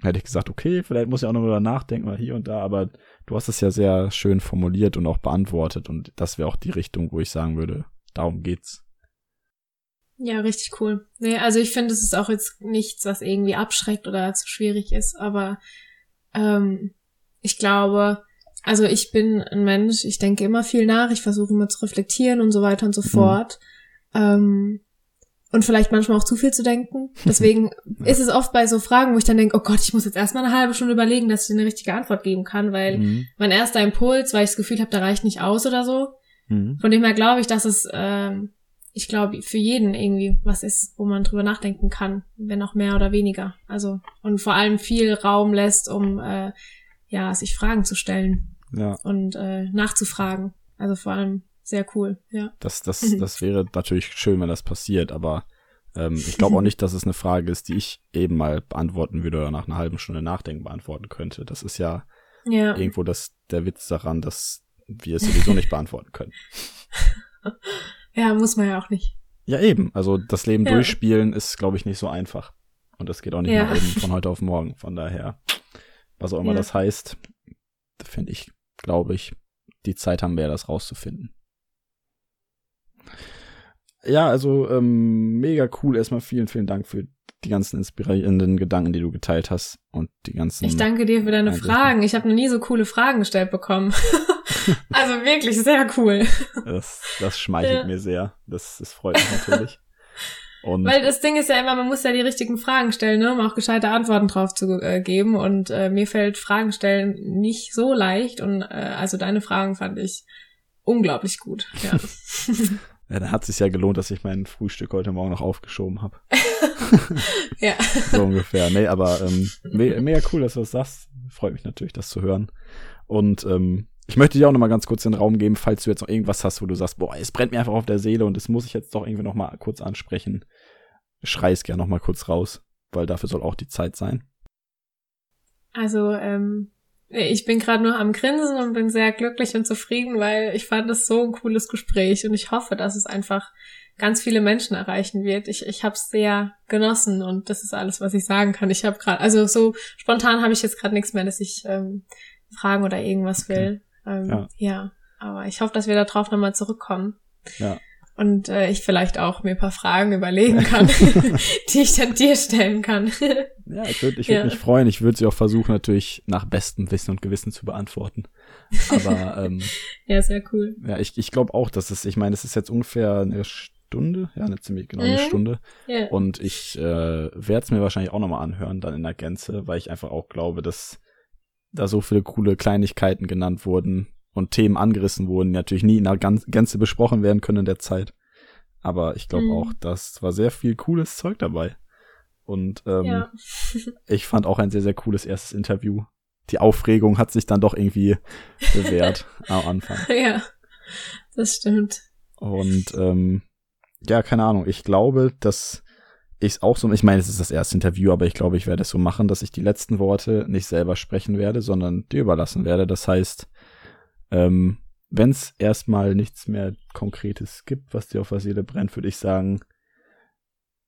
hätte ich gesagt, okay, vielleicht muss ich auch noch darüber nachdenken, mal hier und da, aber du hast es ja sehr schön formuliert und auch beantwortet und das wäre auch die Richtung, wo ich sagen würde, darum geht's. Ja, richtig cool. Nee, also ich finde, es ist auch jetzt nichts, was irgendwie abschreckt oder zu schwierig ist, aber ähm, ich glaube, also ich bin ein Mensch, ich denke immer viel nach, ich versuche immer zu reflektieren und so weiter und so mhm. fort. Ähm, und vielleicht manchmal auch zu viel zu denken. Deswegen ist es oft bei so Fragen, wo ich dann denke, oh Gott, ich muss jetzt erstmal eine halbe Stunde überlegen, dass ich eine richtige Antwort geben kann, weil mhm. mein erster Impuls, weil ich das Gefühl habe, da reicht nicht aus oder so. Mhm. Von dem her glaube ich, dass es ähm, ich glaube, für jeden irgendwie was ist, wo man drüber nachdenken kann, wenn auch mehr oder weniger. Also, und vor allem viel Raum lässt, um äh, ja, sich Fragen zu stellen. Ja. Und äh, nachzufragen. Also vor allem sehr cool, ja. Das, das, das wäre natürlich schön, wenn das passiert, aber ähm, ich glaube auch nicht, dass es eine Frage ist, die ich eben mal beantworten würde oder nach einer halben Stunde Nachdenken beantworten könnte. Das ist ja, ja. irgendwo das, der Witz daran, dass wir es sowieso nicht beantworten können. Ja, muss man ja auch nicht. Ja, eben. Also das Leben ja. durchspielen ist, glaube ich, nicht so einfach. Und das geht auch nicht ja. mal eben von heute auf morgen. Von daher, was auch immer ja. das heißt, finde ich, glaube ich, die Zeit haben wir, das rauszufinden. Ja, also ähm, mega cool. Erstmal vielen, vielen Dank für die ganzen inspirierenden Gedanken, die du geteilt hast und die ganzen. Ich danke dir für deine Fragen. Ich habe noch nie so coole Fragen gestellt bekommen. also wirklich sehr cool. Das, das schmeichelt ja. mir sehr. Das, das freut mich natürlich. Und Weil das Ding ist ja immer, man muss ja die richtigen Fragen stellen, ne, um auch gescheite Antworten drauf zu äh, geben. Und äh, mir fällt Fragen stellen nicht so leicht. Und äh, also deine Fragen fand ich unglaublich gut. Ja. ja, dann hat es sich ja gelohnt, dass ich mein Frühstück heute Morgen noch aufgeschoben habe. ja. So ungefähr. Nee, aber ähm, me mega cool, dass du das sagst. Freut mich natürlich, das zu hören. Und ähm, ich möchte dir auch noch mal ganz kurz den Raum geben, falls du jetzt noch irgendwas hast, wo du sagst, boah, es brennt mir einfach auf der Seele und das muss ich jetzt doch irgendwie noch mal kurz ansprechen. Schrei es gerne noch mal kurz raus, weil dafür soll auch die Zeit sein. Also, ähm, ich bin gerade nur am Grinsen und bin sehr glücklich und zufrieden, weil ich fand es so ein cooles Gespräch und ich hoffe, dass es einfach ganz viele Menschen erreichen wird. Ich, ich habe es sehr genossen und das ist alles, was ich sagen kann. Ich habe gerade, also so spontan habe ich jetzt gerade nichts mehr, dass ich ähm, fragen oder irgendwas will. Ähm, ja. ja, aber ich hoffe, dass wir darauf nochmal zurückkommen. Ja. Und äh, ich vielleicht auch mir ein paar Fragen überlegen kann, die ich dann dir stellen kann. ja, ich würde ich würd ja. mich freuen. Ich würde sie auch versuchen, natürlich nach bestem Wissen und Gewissen zu beantworten. Aber ähm, ja, sehr cool. Ja, ich, ich glaube auch, dass es, ich meine, es ist jetzt ungefähr eine Stunde, ja, eine ziemlich genau eine mhm. Stunde. Yeah. Und ich äh, werde es mir wahrscheinlich auch nochmal anhören, dann in der Gänze, weil ich einfach auch glaube, dass da so viele coole Kleinigkeiten genannt wurden und Themen angerissen wurden, die natürlich nie in der Gänze besprochen werden können in der Zeit. Aber ich glaube mhm. auch, das war sehr viel cooles Zeug dabei. Und ähm, ja. ich fand auch ein sehr, sehr cooles erstes Interview. Die Aufregung hat sich dann doch irgendwie bewährt am Anfang. Ja, das stimmt. Und ähm, ja, keine Ahnung. Ich glaube, dass ich es auch so, ich meine, es ist das erste Interview, aber ich glaube, ich werde es so machen, dass ich die letzten Worte nicht selber sprechen werde, sondern dir überlassen werde. Das heißt, ähm, wenn es erstmal nichts mehr Konkretes gibt, was dir auf der Seele brennt, würde ich sagen,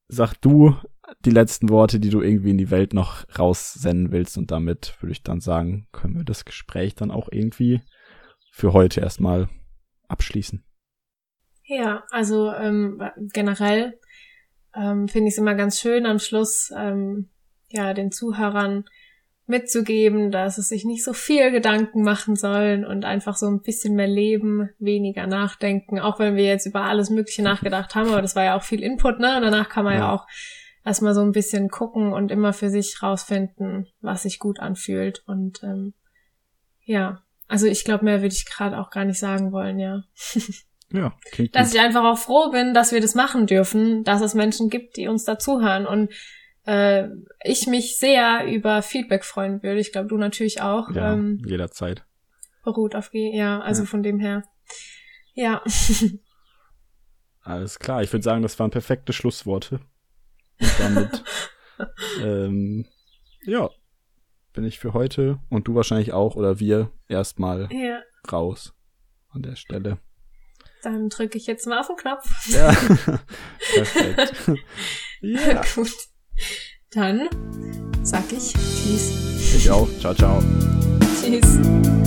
sag du die letzten Worte, die du irgendwie in die Welt noch raussenden willst und damit würde ich dann sagen, können wir das Gespräch dann auch irgendwie für heute erstmal abschließen. Ja, also ähm, generell ähm, finde ich es immer ganz schön am Schluss, ähm, ja, den Zuhörern mitzugeben, dass es sich nicht so viel Gedanken machen sollen und einfach so ein bisschen mehr leben, weniger nachdenken, auch wenn wir jetzt über alles Mögliche nachgedacht haben, aber das war ja auch viel Input, ne? Und danach kann man ja, ja auch erstmal so ein bisschen gucken und immer für sich rausfinden, was sich gut anfühlt. Und ähm, ja, also ich glaube, mehr würde ich gerade auch gar nicht sagen wollen, ja. Ja, klingt dass gut. ich einfach auch froh bin, dass wir das machen dürfen, dass es Menschen gibt, die uns dazuhören und äh, ich mich sehr über Feedback freuen würde. Ich glaube, du natürlich auch. Ja, Ähm, jederzeit. beruht auf G, ja, also Ja. von dem her. Ja, Alles klar, ich würde sagen, das waren perfekte Schlussworte. Und damit, ähm, ja, bin ich für heute und du wahrscheinlich auch oder wir erstmal ja. raus an der Stelle. Dann drücke ich jetzt mal auf den Knopf. Ja, perfekt. ja, Gut. Dann sag ich Tschüss. ich auch. Ciao, ciao. Tschüss.